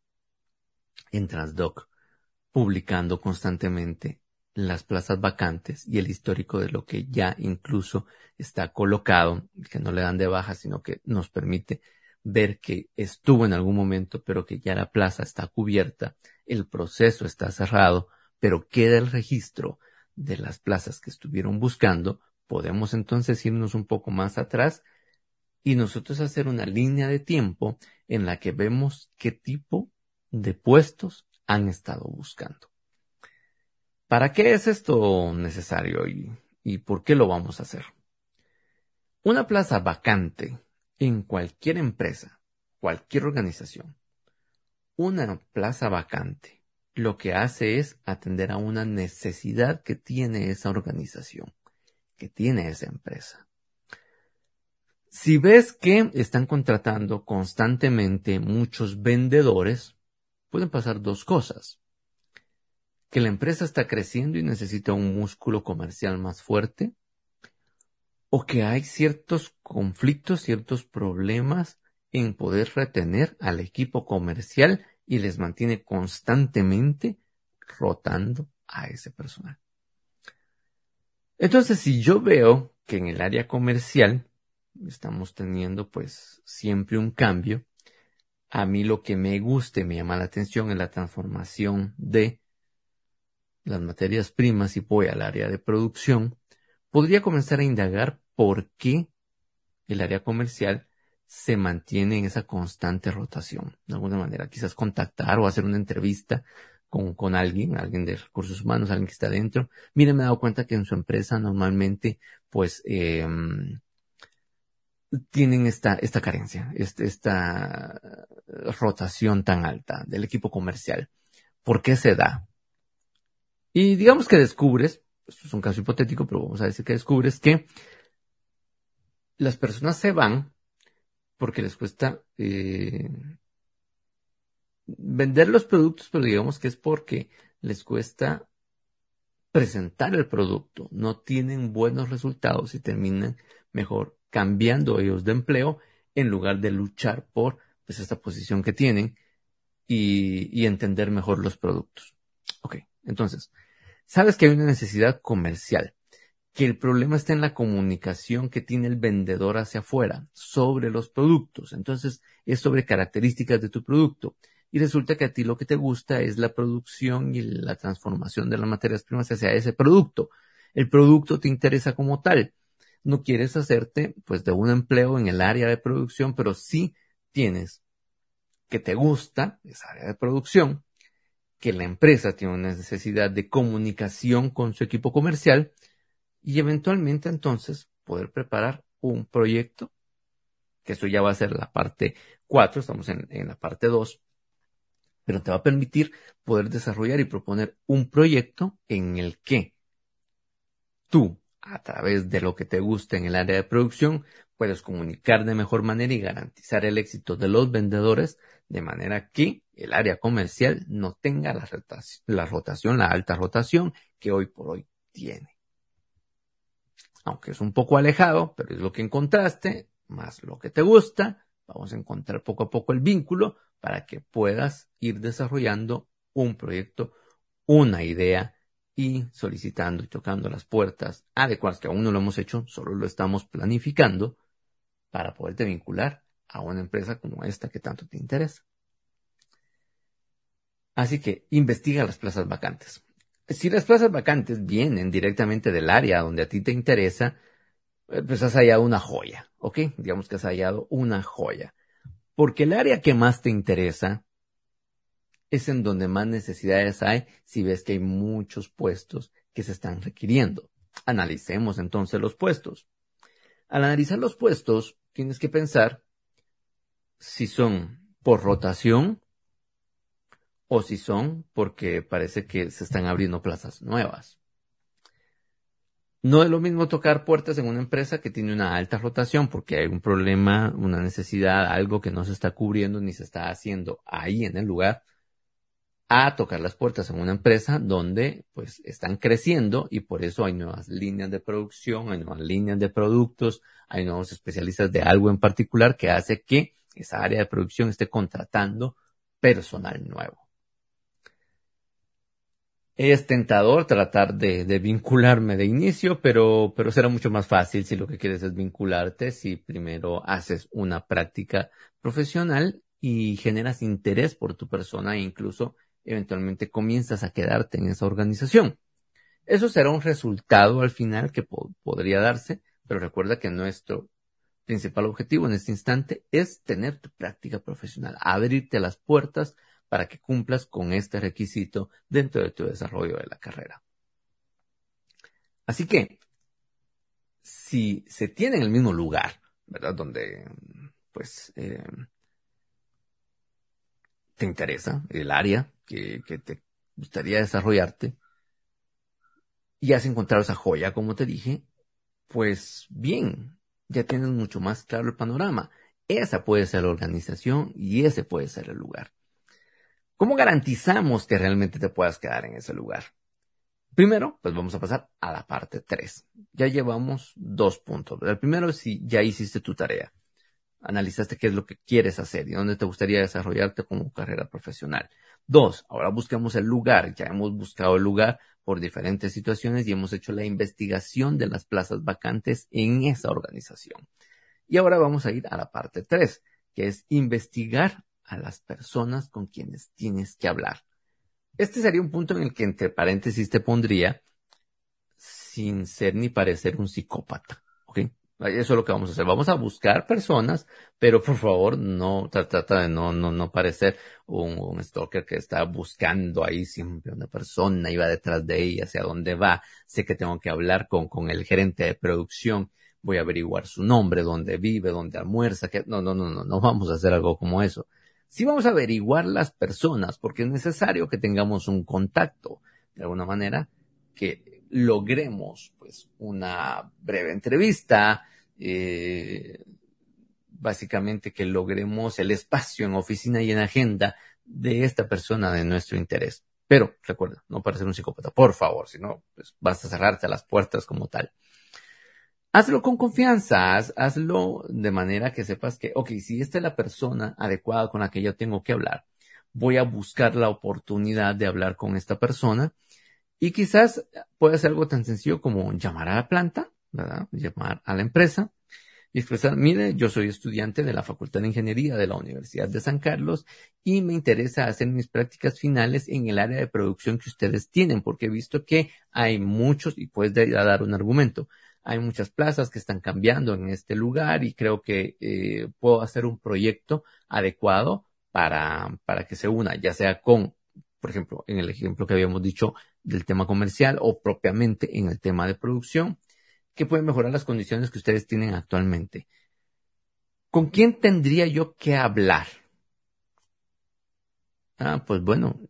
[SPEAKER 1] en Transdoc, publicando constantemente las plazas vacantes y el histórico de lo que ya incluso está colocado, que no le dan de baja, sino que nos permite ver que estuvo en algún momento, pero que ya la plaza está cubierta, el proceso está cerrado, pero queda el registro de las plazas que estuvieron buscando, podemos entonces irnos un poco más atrás y nosotros hacer una línea de tiempo en la que vemos qué tipo de puestos han estado buscando. ¿Para qué es esto necesario y, y por qué lo vamos a hacer? Una plaza vacante en cualquier empresa, cualquier organización, una plaza vacante lo que hace es atender a una necesidad que tiene esa organización, que tiene esa empresa. Si ves que están contratando constantemente muchos vendedores, pueden pasar dos cosas. Que la empresa está creciendo y necesita un músculo comercial más fuerte, o que hay ciertos conflictos, ciertos problemas en poder retener al equipo comercial y les mantiene constantemente rotando a ese personal. Entonces, si yo veo que en el área comercial estamos teniendo pues siempre un cambio, a mí lo que me guste, me llama la atención es la transformación de las materias primas y voy al área de producción, podría comenzar a indagar por qué el área comercial se mantiene en esa constante rotación. De alguna manera, quizás contactar o hacer una entrevista con, con alguien, alguien de recursos humanos, alguien que está dentro. Miren, me he dado cuenta que en su empresa normalmente, pues, eh, tienen esta, esta carencia, este, esta rotación tan alta del equipo comercial. ¿Por qué se da? Y digamos que descubres, esto es un caso hipotético, pero vamos a decir que descubres que las personas se van porque les cuesta eh, vender los productos, pero digamos que es porque les cuesta presentar el producto, no tienen buenos resultados y terminan mejor cambiando ellos de empleo en lugar de luchar por pues, esta posición que tienen y, y entender mejor los productos. Ok, entonces, sabes que hay una necesidad comercial que el problema está en la comunicación que tiene el vendedor hacia afuera sobre los productos. Entonces, es sobre características de tu producto. Y resulta que a ti lo que te gusta es la producción y la transformación de las materias primas hacia ese producto. El producto te interesa como tal. No quieres hacerte, pues, de un empleo en el área de producción, pero sí tienes que te gusta esa área de producción, que la empresa tiene una necesidad de comunicación con su equipo comercial, y eventualmente entonces poder preparar un proyecto, que eso ya va a ser la parte 4, estamos en, en la parte 2, pero te va a permitir poder desarrollar y proponer un proyecto en el que tú, a través de lo que te gusta en el área de producción, puedes comunicar de mejor manera y garantizar el éxito de los vendedores de manera que el área comercial no tenga la, rotación, la alta rotación que hoy por hoy tiene aunque es un poco alejado, pero es lo que encontraste, más lo que te gusta, vamos a encontrar poco a poco el vínculo para que puedas ir desarrollando un proyecto, una idea y solicitando y tocando las puertas adecuadas, que aún no lo hemos hecho, solo lo estamos planificando para poderte vincular a una empresa como esta que tanto te interesa. Así que investiga las plazas vacantes si las plazas vacantes vienen directamente del área donde a ti te interesa, eh, pues has hallado una joya, ¿ok? Digamos que has hallado una joya. Porque el área que más te interesa es en donde más necesidades hay si ves que hay muchos puestos que se están requiriendo. Analicemos entonces los puestos. Al analizar los puestos, tienes que pensar si son por rotación o si son porque parece que se están abriendo plazas nuevas. No es lo mismo tocar puertas en una empresa que tiene una alta rotación porque hay un problema, una necesidad, algo que no se está cubriendo ni se está haciendo ahí en el lugar, a tocar las puertas en una empresa donde pues están creciendo y por eso hay nuevas líneas de producción, hay nuevas líneas de productos, hay nuevos especialistas de algo en particular que hace que esa área de producción esté contratando personal nuevo. Es tentador tratar de, vincularme de inicio, pero, pero será mucho más fácil si lo que quieres es vincularte, si primero haces una práctica profesional y generas interés por tu persona e incluso eventualmente comienzas a quedarte en esa organización. Eso será un resultado al final que podría darse, pero recuerda que nuestro principal objetivo en este instante es tener tu práctica profesional, abrirte las puertas para que cumplas con este requisito dentro de tu desarrollo de la carrera. Así que, si se tiene en el mismo lugar, ¿verdad? Donde, pues, eh, te interesa el área que, que te gustaría desarrollarte y has encontrado esa joya, como te dije, pues bien, ya tienes mucho más claro el panorama. Esa puede ser la organización y ese puede ser el lugar. ¿Cómo garantizamos que realmente te puedas quedar en ese lugar? Primero, pues vamos a pasar a la parte 3. Ya llevamos dos puntos. El primero es si ya hiciste tu tarea. Analizaste qué es lo que quieres hacer y dónde te gustaría desarrollarte como carrera profesional. Dos, ahora buscamos el lugar. Ya hemos buscado el lugar por diferentes situaciones y hemos hecho la investigación de las plazas vacantes en esa organización. Y ahora vamos a ir a la parte 3, que es investigar a las personas con quienes tienes que hablar. Este sería un punto en el que entre paréntesis te pondría sin ser ni parecer un psicópata. ¿Ok? Eso es lo que vamos a hacer. Vamos a buscar personas, pero por favor no trata de no, no, no parecer un, un, stalker que está buscando ahí siempre una persona y va detrás de ella, hacia dónde va. Sé que tengo que hablar con, con el gerente de producción. Voy a averiguar su nombre, dónde vive, dónde almuerza. Que... No, no, no, no, no vamos a hacer algo como eso. Sí vamos a averiguar las personas porque es necesario que tengamos un contacto de alguna manera que logremos pues una breve entrevista, eh, básicamente que logremos el espacio en oficina y en agenda de esta persona de nuestro interés. Pero recuerda, no para ser un psicópata, por favor, si no, pues vas a cerrarte las puertas como tal. Hazlo con confianza, hazlo de manera que sepas que, ok, si esta es la persona adecuada con la que yo tengo que hablar, voy a buscar la oportunidad de hablar con esta persona y quizás puede ser algo tan sencillo como llamar a la planta, ¿verdad? Llamar a la empresa y expresar, mire, yo soy estudiante de la Facultad de Ingeniería de la Universidad de San Carlos y me interesa hacer mis prácticas finales en el área de producción que ustedes tienen, porque he visto que hay muchos, y puedes dar un argumento, hay muchas plazas que están cambiando en este lugar y creo que eh, puedo hacer un proyecto adecuado para, para que se una, ya sea con, por ejemplo, en el ejemplo que habíamos dicho, del tema comercial o propiamente en el tema de producción, que pueden mejorar las condiciones que ustedes tienen actualmente. ¿Con quién tendría yo que hablar? Ah, pues bueno,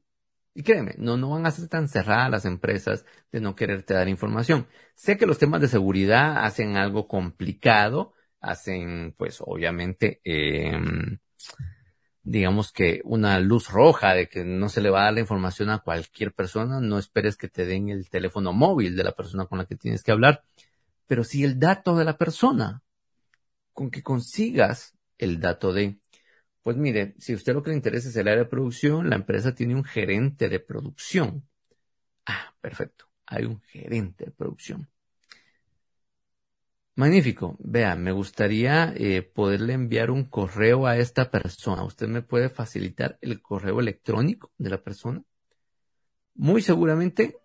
[SPEAKER 1] y créeme, no, no van a ser tan cerradas las empresas de no quererte dar información. Sé que los temas de seguridad hacen algo complicado, hacen, pues, obviamente, eh, digamos que una luz roja de que no se le va a dar la información a cualquier persona, no esperes que te den el teléfono móvil de la persona con la que tienes que hablar, pero sí el dato de la persona, con que consigas el dato de, pues mire, si a usted lo que le interesa es el área de producción, la empresa tiene un gerente de producción. Ah, perfecto, hay un gerente de producción. Magnífico. Vea, me gustaría eh, poderle enviar un correo a esta persona. ¿Usted me puede facilitar el correo electrónico de la persona? Muy seguramente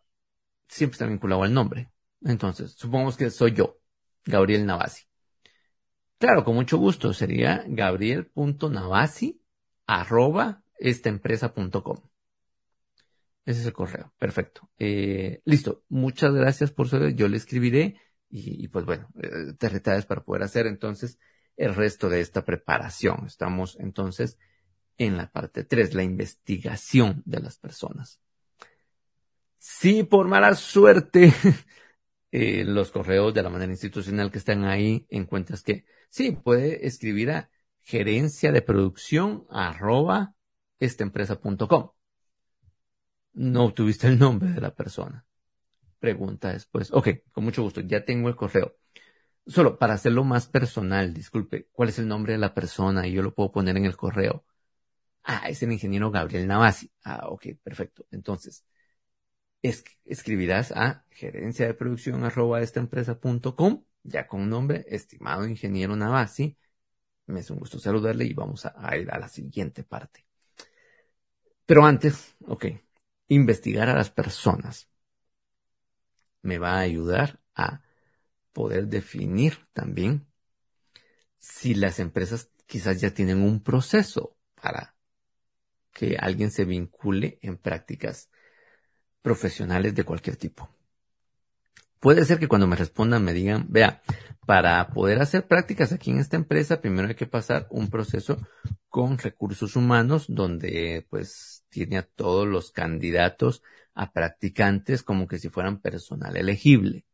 [SPEAKER 1] siempre está vinculado al nombre. Entonces, supongamos que soy yo, Gabriel Navasi. Claro, con mucho gusto. Sería gabriel.navasi arroba estaempresa.com. Ese es el correo. Perfecto. Eh, listo. Muchas gracias por su Yo le escribiré y, pues bueno, eh, te retraes para poder hacer entonces el resto de esta preparación. Estamos entonces en la parte 3, la investigación de las personas. Si por mala suerte eh, los correos de la manera institucional que están ahí encuentras que sí, puede escribir a gerencia de producción arroba estaempresa.com. No obtuviste el nombre de la persona pregunta después. Ok, con mucho gusto, ya tengo el correo. Solo para hacerlo más personal, disculpe, ¿cuál es el nombre de la persona? Y yo lo puedo poner en el correo. Ah, es el ingeniero Gabriel Navasi. Ah, ok, perfecto. Entonces, escribirás a gerencia de producción arroba esta empresa punto com, ya con un nombre, estimado ingeniero Navasi. Me es un gusto saludarle y vamos a ir a la siguiente parte. Pero antes, ok, investigar a las personas me va a ayudar a poder definir también si las empresas quizás ya tienen un proceso para que alguien se vincule en prácticas profesionales de cualquier tipo. Puede ser que cuando me respondan me digan, vea, para poder hacer prácticas aquí en esta empresa, primero hay que pasar un proceso con recursos humanos donde pues tiene a todos los candidatos a practicantes como que si fueran personal elegible.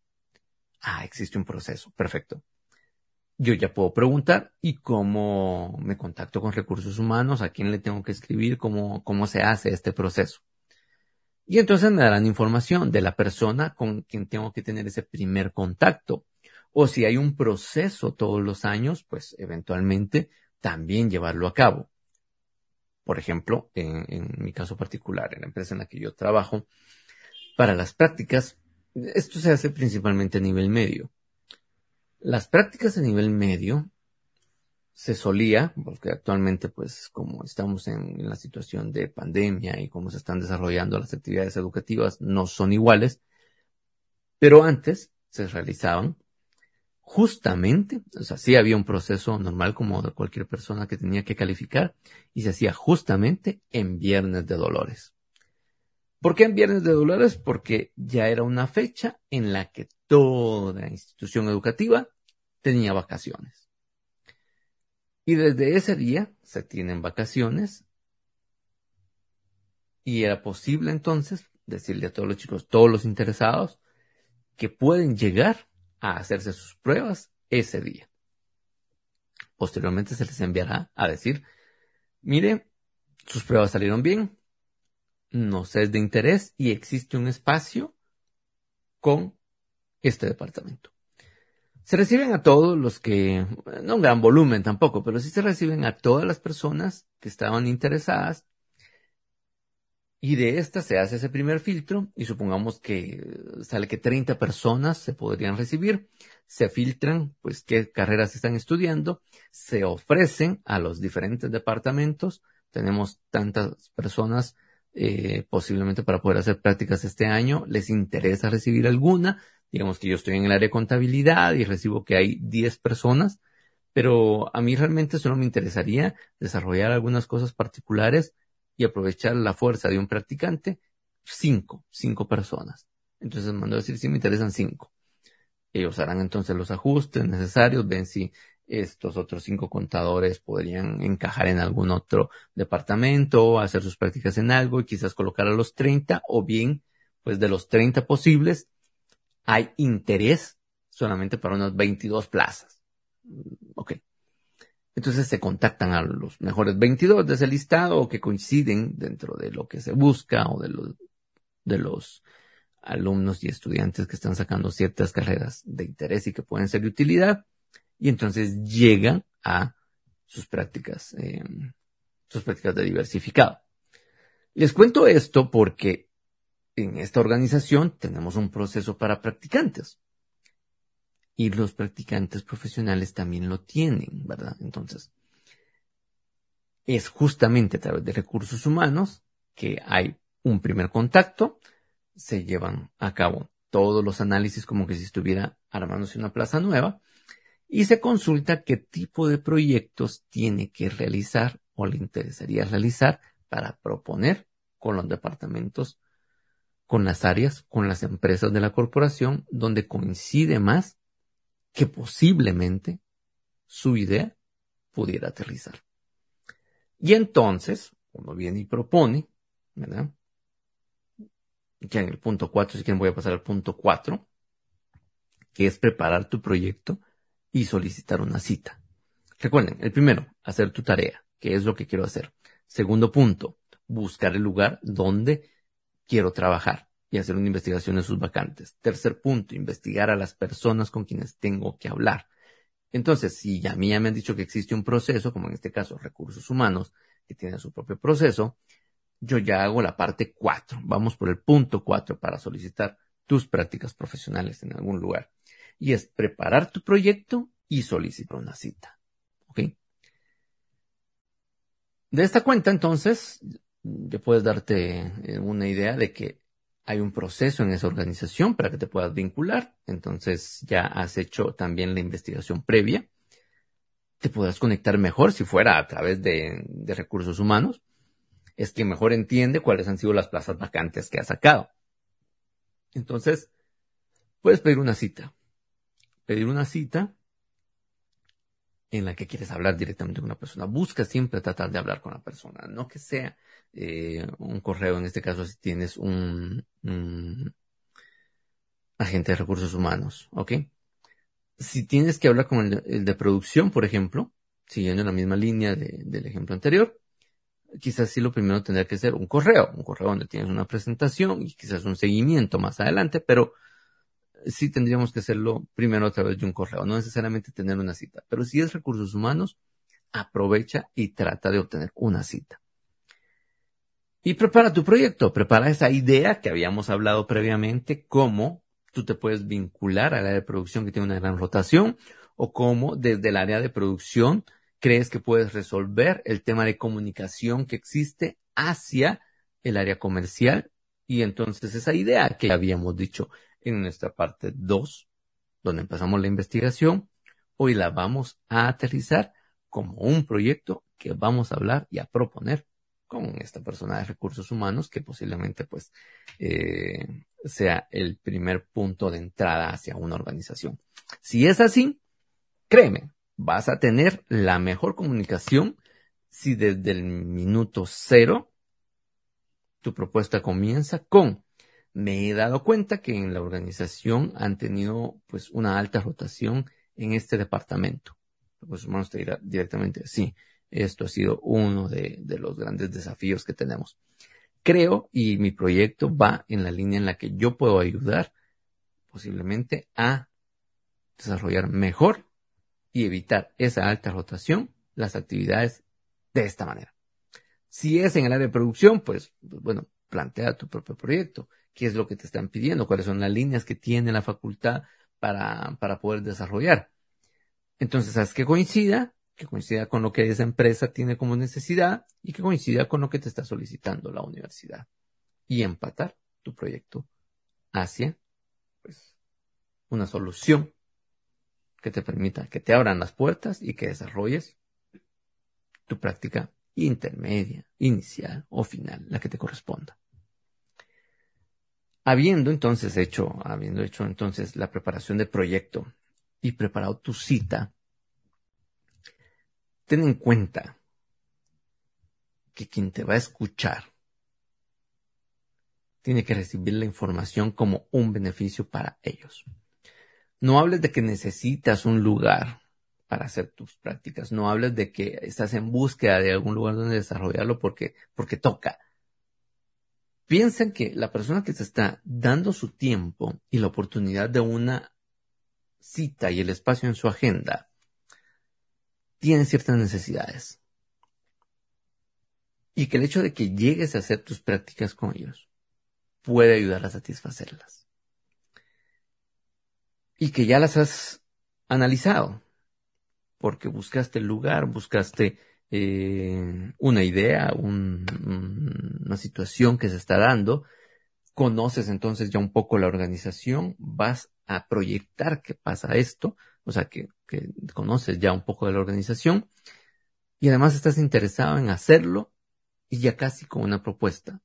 [SPEAKER 1] Ah, existe un proceso. Perfecto. Yo ya puedo preguntar y cómo me contacto con recursos humanos, a quién le tengo que escribir, cómo, cómo se hace este proceso. Y entonces me darán información de la persona con quien tengo que tener ese primer contacto. O si hay un proceso todos los años, pues eventualmente también llevarlo a cabo. Por ejemplo, en, mi caso particular, en la empresa en la que yo trabajo, para las prácticas, esto se hace principalmente a nivel medio. Las prácticas a nivel medio se solía, porque actualmente pues como estamos en, la situación de pandemia y cómo se están desarrollando las actividades educativas no son iguales, pero antes se realizaban justamente, o sea, sí había un proceso normal como de cualquier persona que tenía que calificar y se hacía justamente en Viernes de Dolores. ¿Por qué en Viernes de Dolores? Porque ya era una fecha en la que toda institución educativa tenía vacaciones. Y desde ese día se tienen vacaciones y era posible entonces decirle a todos los chicos, todos los interesados, que pueden llegar a hacerse sus pruebas ese día. Posteriormente se les enviará a decir, mire, sus pruebas salieron bien, nos es de interés y existe un espacio con este departamento. Se reciben a todos los que, no un gran volumen tampoco, pero sí se reciben a todas las personas que estaban interesadas y de esta se hace ese primer filtro y supongamos que sale que 30 personas se podrían recibir. Se filtran, pues, qué carreras están estudiando. Se ofrecen a los diferentes departamentos. Tenemos tantas personas eh, posiblemente para poder hacer prácticas este año. ¿Les interesa recibir alguna? Digamos que yo estoy en el área de contabilidad y recibo que hay 10 personas. Pero a mí realmente solo me interesaría desarrollar algunas cosas particulares y aprovechar la fuerza de un practicante, cinco, cinco personas. Entonces mando a decir si me interesan cinco. Ellos harán entonces los ajustes necesarios, ven si estos otros cinco contadores podrían encajar en algún otro departamento, hacer sus prácticas en algo y quizás colocar a los 30 o bien, pues de los 30 posibles, hay interés solamente para unas 22 plazas. Ok. Entonces se contactan a los mejores 22 de ese listado o que coinciden dentro de lo que se busca o de los, de los alumnos y estudiantes que están sacando ciertas carreras de interés y que pueden ser de utilidad. Y entonces llegan a sus prácticas, eh, sus prácticas de diversificado. Les cuento esto porque en esta organización tenemos un proceso para practicantes y los practicantes profesionales también lo tienen, ¿verdad? Entonces, es justamente a través de recursos humanos que hay un primer contacto, se llevan a cabo todos los análisis como que si estuviera armándose una plaza nueva y se consulta qué tipo de proyectos tiene que realizar o le interesaría realizar para proponer con los departamentos, con las áreas, con las empresas de la corporación, donde coincide más que posiblemente su idea pudiera aterrizar. Y entonces, uno viene y propone, ¿verdad? Ya en el punto 4, si quieren voy a pasar al punto 4, que es preparar tu proyecto y solicitar una cita. Recuerden, el primero, hacer tu tarea, que es lo que quiero hacer. Segundo punto, buscar el lugar donde quiero trabajar y hacer una investigación de sus vacantes. Tercer punto, investigar a las personas con quienes tengo que hablar. Entonces, si ya a mí ya me han dicho que existe un proceso, como en este caso recursos humanos, que tiene su propio proceso, yo ya hago la parte cuatro. Vamos por el punto cuatro para solicitar tus prácticas profesionales en algún lugar. Y es preparar tu proyecto y solicitar una cita. De esta cuenta, entonces, ya puedes darte eh, una idea de que hay un proceso en esa organización para que te puedas vincular. Entonces ya has hecho también la investigación previa. Te puedas conectar mejor si fuera a través de, recursos humanos. Es que mejor entiende cuáles han sido las plazas vacantes que ha sacado. Entonces, puedes pedir una cita. Pedir una cita en la que quieres hablar directamente con una persona. Busca siempre tratar de hablar con la persona, no que sea eh, un correo, en este caso si tienes un, agente de recursos humanos, ¿ok? Si tienes que hablar con el de, producción, por ejemplo, siguiendo la misma línea del ejemplo anterior, quizás sí lo primero tendría que ser un correo, un correo donde tienes una presentación y quizás un seguimiento más adelante, pero sí tendríamos que hacerlo primero a través de un correo, no necesariamente tener una cita, pero si es recursos humanos, aprovecha y trata de obtener una cita. Y prepara tu proyecto, prepara esa idea que habíamos hablado previamente, cómo tú te puedes vincular al área de producción que tiene una gran rotación o cómo desde el área de producción crees que puedes resolver el tema de comunicación que existe hacia el área comercial y entonces esa idea que habíamos dicho en nuestra parte 2, donde empezamos la investigación, hoy la vamos a aterrizar como un proyecto que vamos a hablar y a proponer con esta persona de recursos humanos que posiblemente pues eh, sea el primer punto de entrada hacia una organización. Si es así, créeme, vas a tener la mejor comunicación si desde el minuto cero tu propuesta comienza con me he dado cuenta que en la organización han tenido pues una alta rotación en este departamento. Pues humanos te dirá directamente, sí, esto ha sido uno de, los grandes desafíos que tenemos. Creo y mi proyecto va en la línea en la que yo puedo ayudar posiblemente a desarrollar mejor y evitar esa alta rotación las actividades de esta manera. Si es en el área de producción, pues bueno, plantea tu propio proyecto. ¿Qué es lo que te están pidiendo? ¿Cuáles son las líneas que tiene la facultad para, para poder desarrollar? Entonces, haz que coincida, que coincida con lo que esa empresa tiene como necesidad y que coincida con lo que te está solicitando la universidad. Y empatar tu proyecto hacia, pues, una solución que te permita que te abran las puertas y que desarrolles tu práctica intermedia, inicial o final, la que te corresponda. Habiendo entonces hecho, habiendo hecho entonces la preparación del proyecto y preparado tu cita, ten en cuenta que quien te va a escuchar tiene que recibir la información como un beneficio para ellos. No hables de que necesitas un lugar para hacer tus prácticas. No hables de que estás en búsqueda de algún lugar donde desarrollarlo porque, porque toca. Piensa que la persona que te está dando su tiempo y la oportunidad de una cita y el espacio en su agenda tiene ciertas necesidades. Y que el hecho de que llegues a hacer tus prácticas con ellos puede ayudar a satisfacerlas. Y que ya las has analizado porque buscaste el lugar, buscaste eh, una idea, una situación que se está dando, conoces entonces ya un poco la organización, vas a proyectar qué pasa esto, o sea, que, que conoces ya un poco de la organización y además estás interesado en hacerlo y ya casi con una propuesta.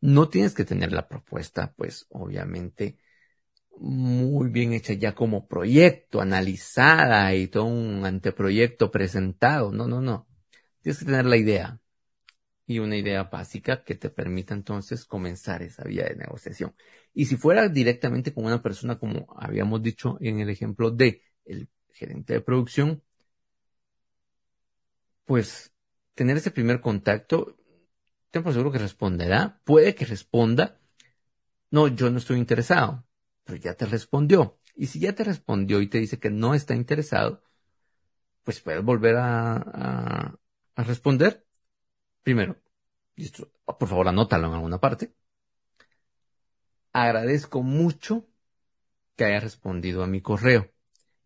[SPEAKER 1] No tienes que tener la propuesta, pues obviamente muy bien hecha ya como proyecto, analizada y todo un anteproyecto presentado. No, no, no. Tienes que tener la idea y una idea básica que te permita entonces comenzar esa vía de negociación. Y si fuera directamente con una persona, como habíamos dicho en el ejemplo de el gerente de producción, pues tener ese primer contacto, ten por seguro que responderá, puede que responda, no, yo no estoy interesado pero ya te respondió. Y si ya te respondió y te dice que no está interesado, pues puedes volver a, a, responder. Primero, por favor anótalo en alguna parte. Agradezco mucho que haya respondido a mi correo.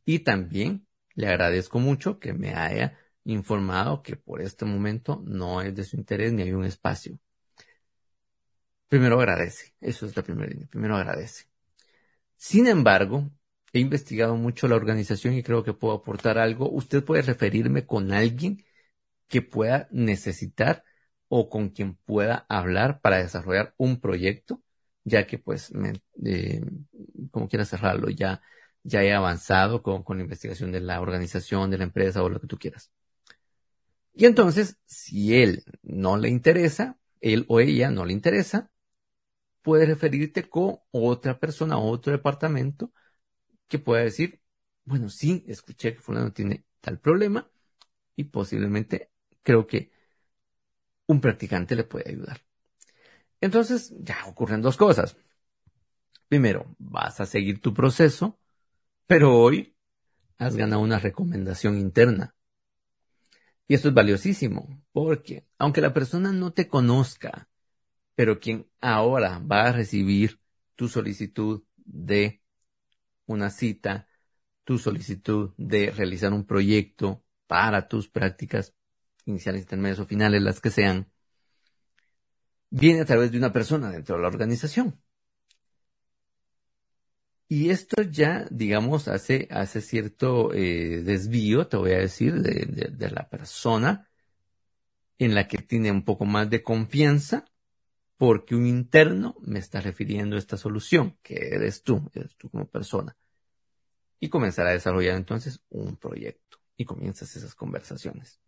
[SPEAKER 1] Y también le agradezco mucho que me haya informado que por este momento no es de su interés ni hay un espacio. Primero agradece. Eso es la primera línea. Primero agradece. Sin embargo, he investigado mucho la organización y creo que puedo aportar algo. Usted puede referirme con alguien que pueda necesitar o con quien pueda hablar para desarrollar un proyecto, ya que pues, eh, como quiera cerrarlo, ya, ya he avanzado con, con la investigación de la organización, de la empresa o lo que tú quieras. Y entonces, si él no le interesa, él o ella no le interesa, puedes referirte con otra persona, otro departamento que pueda decir, bueno, sí, escuché que fulano tiene tal problema y posiblemente creo que un practicante le puede ayudar. Entonces, ya ocurren dos cosas. Primero, vas a seguir tu proceso, pero hoy has ganado una recomendación interna. Y esto es valiosísimo, porque aunque la persona no te conozca, pero quien ahora va a recibir tu solicitud de una cita, tu solicitud de realizar un proyecto para tus prácticas iniciales, intermedias o finales, las que sean, viene a través de una persona dentro de la organización. Y esto ya, digamos, hace, hace cierto eh, desvío, te voy a decir, de, de, la persona en la que tiene un poco más de confianza porque un interno me está refiriendo a esta solución, que eres tú, eres tú como persona. Y comenzar a desarrollar entonces un proyecto y comienzas esas conversaciones.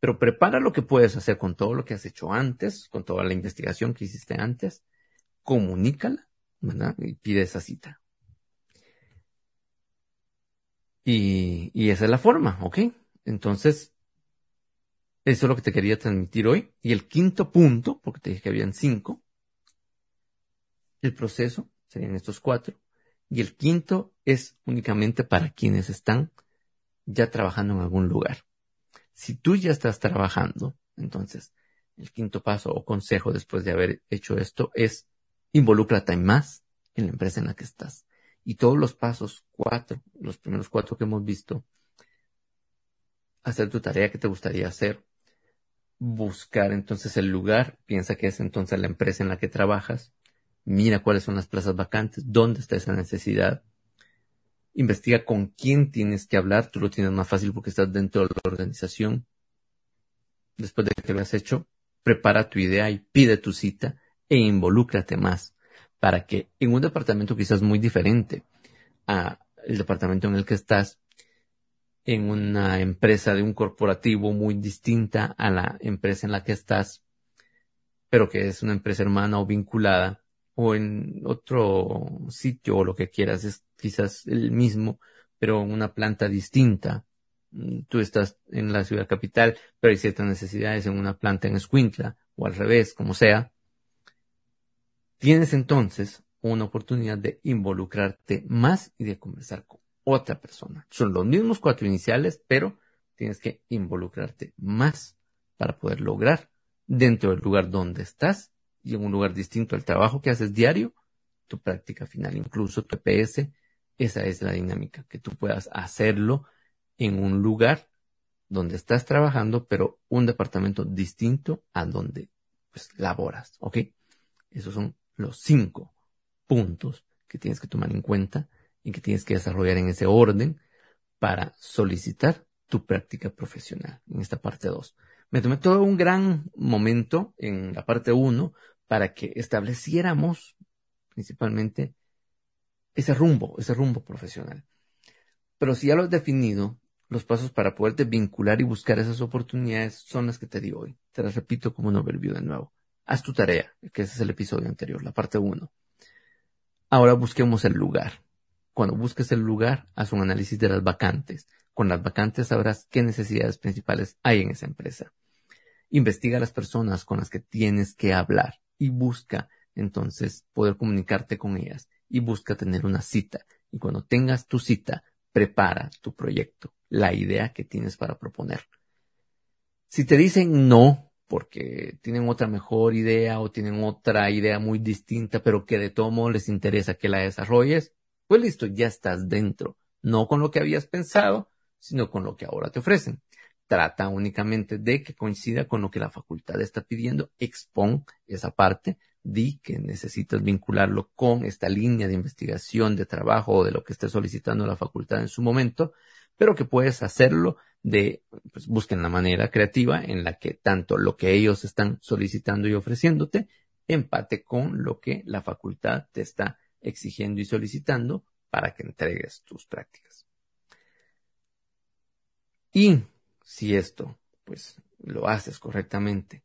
[SPEAKER 1] Pero prepara lo que puedes hacer con todo lo que has hecho antes, con toda la investigación que hiciste antes, comunícala, ¿verdad? Y pide esa cita. Y, y esa es la forma, ¿ok? Entonces, eso es lo que te quería transmitir hoy. Y el quinto punto, porque te dije que habían cinco, el proceso serían estos cuatro. Y el quinto es únicamente para quienes están ya trabajando en algún lugar. Si tú ya estás trabajando, entonces el quinto paso o consejo después de haber hecho esto es involúcrate más en la empresa en la que estás. Y todos los pasos, cuatro, los primeros cuatro que hemos visto, hacer tu tarea que te gustaría hacer, buscar entonces el lugar, piensa que es entonces la empresa en la que trabajas, mira cuáles son las plazas vacantes, dónde está esa necesidad, investiga con quién tienes que hablar, tú lo tienes más fácil porque estás dentro de la organización. Después de que lo has hecho, prepara tu idea y pide tu cita e involúcrate más para que en un departamento quizás muy diferente a el departamento en el que estás, en una empresa de un corporativo muy distinta a la empresa en la que estás, pero que es una empresa hermana o vinculada, o en otro sitio o lo que quieras, es quizás el mismo, pero en una planta distinta. Mm, tú estás en la ciudad capital, pero hay ciertas necesidades en una planta en Escuintla, o al revés, como sea. Tienes entonces una oportunidad de involucrarte más y de conversar con otra persona. Son los mismos cuatro iniciales, pero tienes que involucrarte más para poder lograr dentro del lugar donde estás y en un lugar distinto al trabajo que haces diario, tu práctica final, incluso tu EPS, esa es la dinámica, que tú puedas hacerlo en un lugar donde estás trabajando, pero un departamento distinto a donde pues laboras, ¿ok? Esos son los cinco puntos que tienes que tomar en cuenta y que tienes que desarrollar en ese orden para solicitar tu práctica profesional en esta parte 2. Me tomé todo un gran momento en la parte 1 para que estableciéramos principalmente ese rumbo, ese rumbo profesional. Pero si ya lo has definido, los pasos para poderte vincular y buscar esas oportunidades son las que te digo hoy. Te las repito como un overview de nuevo. Haz tu tarea, que ese es el episodio anterior, la parte 1. Ahora busquemos el lugar. Cuando busques el lugar, haz un análisis de las vacantes. Con las vacantes sabrás qué necesidades principales hay en esa empresa. Investiga las personas con las que tienes que hablar y busca entonces poder comunicarte con ellas y busca tener una cita. Y cuando tengas tu cita, prepara tu proyecto, la idea que tienes para proponer. Si te dicen no, porque tienen otra mejor idea o tienen otra idea muy distinta, pero que de todo modo les interesa que la desarrolles, pues listo, ya estás dentro, no con lo que habías pensado, sino con lo que ahora te ofrecen. Trata únicamente de que coincida con lo que la facultad está pidiendo, expon esa parte, di que necesitas vincularlo con esta línea de investigación, de trabajo o de lo que esté solicitando la facultad en su momento, pero que puedes hacerlo de, pues busquen la manera creativa en la que tanto lo que ellos están solicitando y ofreciéndote empate con lo que la facultad te está exigiendo y solicitando para que entregues tus prácticas. Y si esto, pues, lo haces correctamente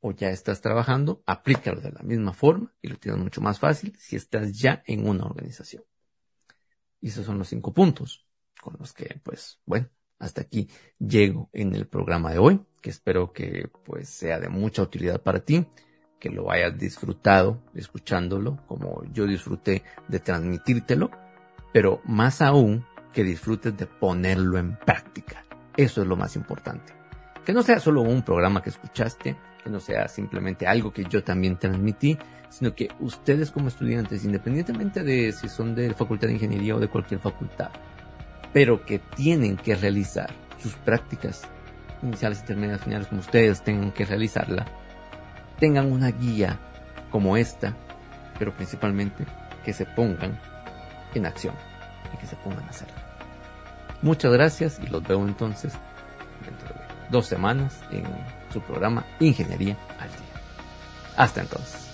[SPEAKER 1] o ya estás trabajando, aplícalo de la misma forma y lo tienes mucho más fácil si estás ya en una organización. Y esos son los cinco puntos con los que, pues, bueno, hasta aquí llego en el programa de hoy, que espero que, pues, sea de mucha utilidad para ti que lo hayas disfrutado escuchándolo, como yo disfruté de transmitírtelo, pero más aún que disfrutes de ponerlo en práctica. Eso es lo más importante. Que no sea solo un programa que escuchaste, que no sea simplemente algo que yo también transmití, sino que ustedes como estudiantes, independientemente de si son de facultad de ingeniería o de cualquier facultad, pero que tienen que realizar sus prácticas iniciales, intermedias, finales, como ustedes tengan que realizarla, tengan una guía como esta, pero principalmente que se pongan en acción y que se pongan a hacerlo. Muchas gracias y los veo entonces dentro de dos semanas en su programa Ingeniería al Día. Hasta entonces.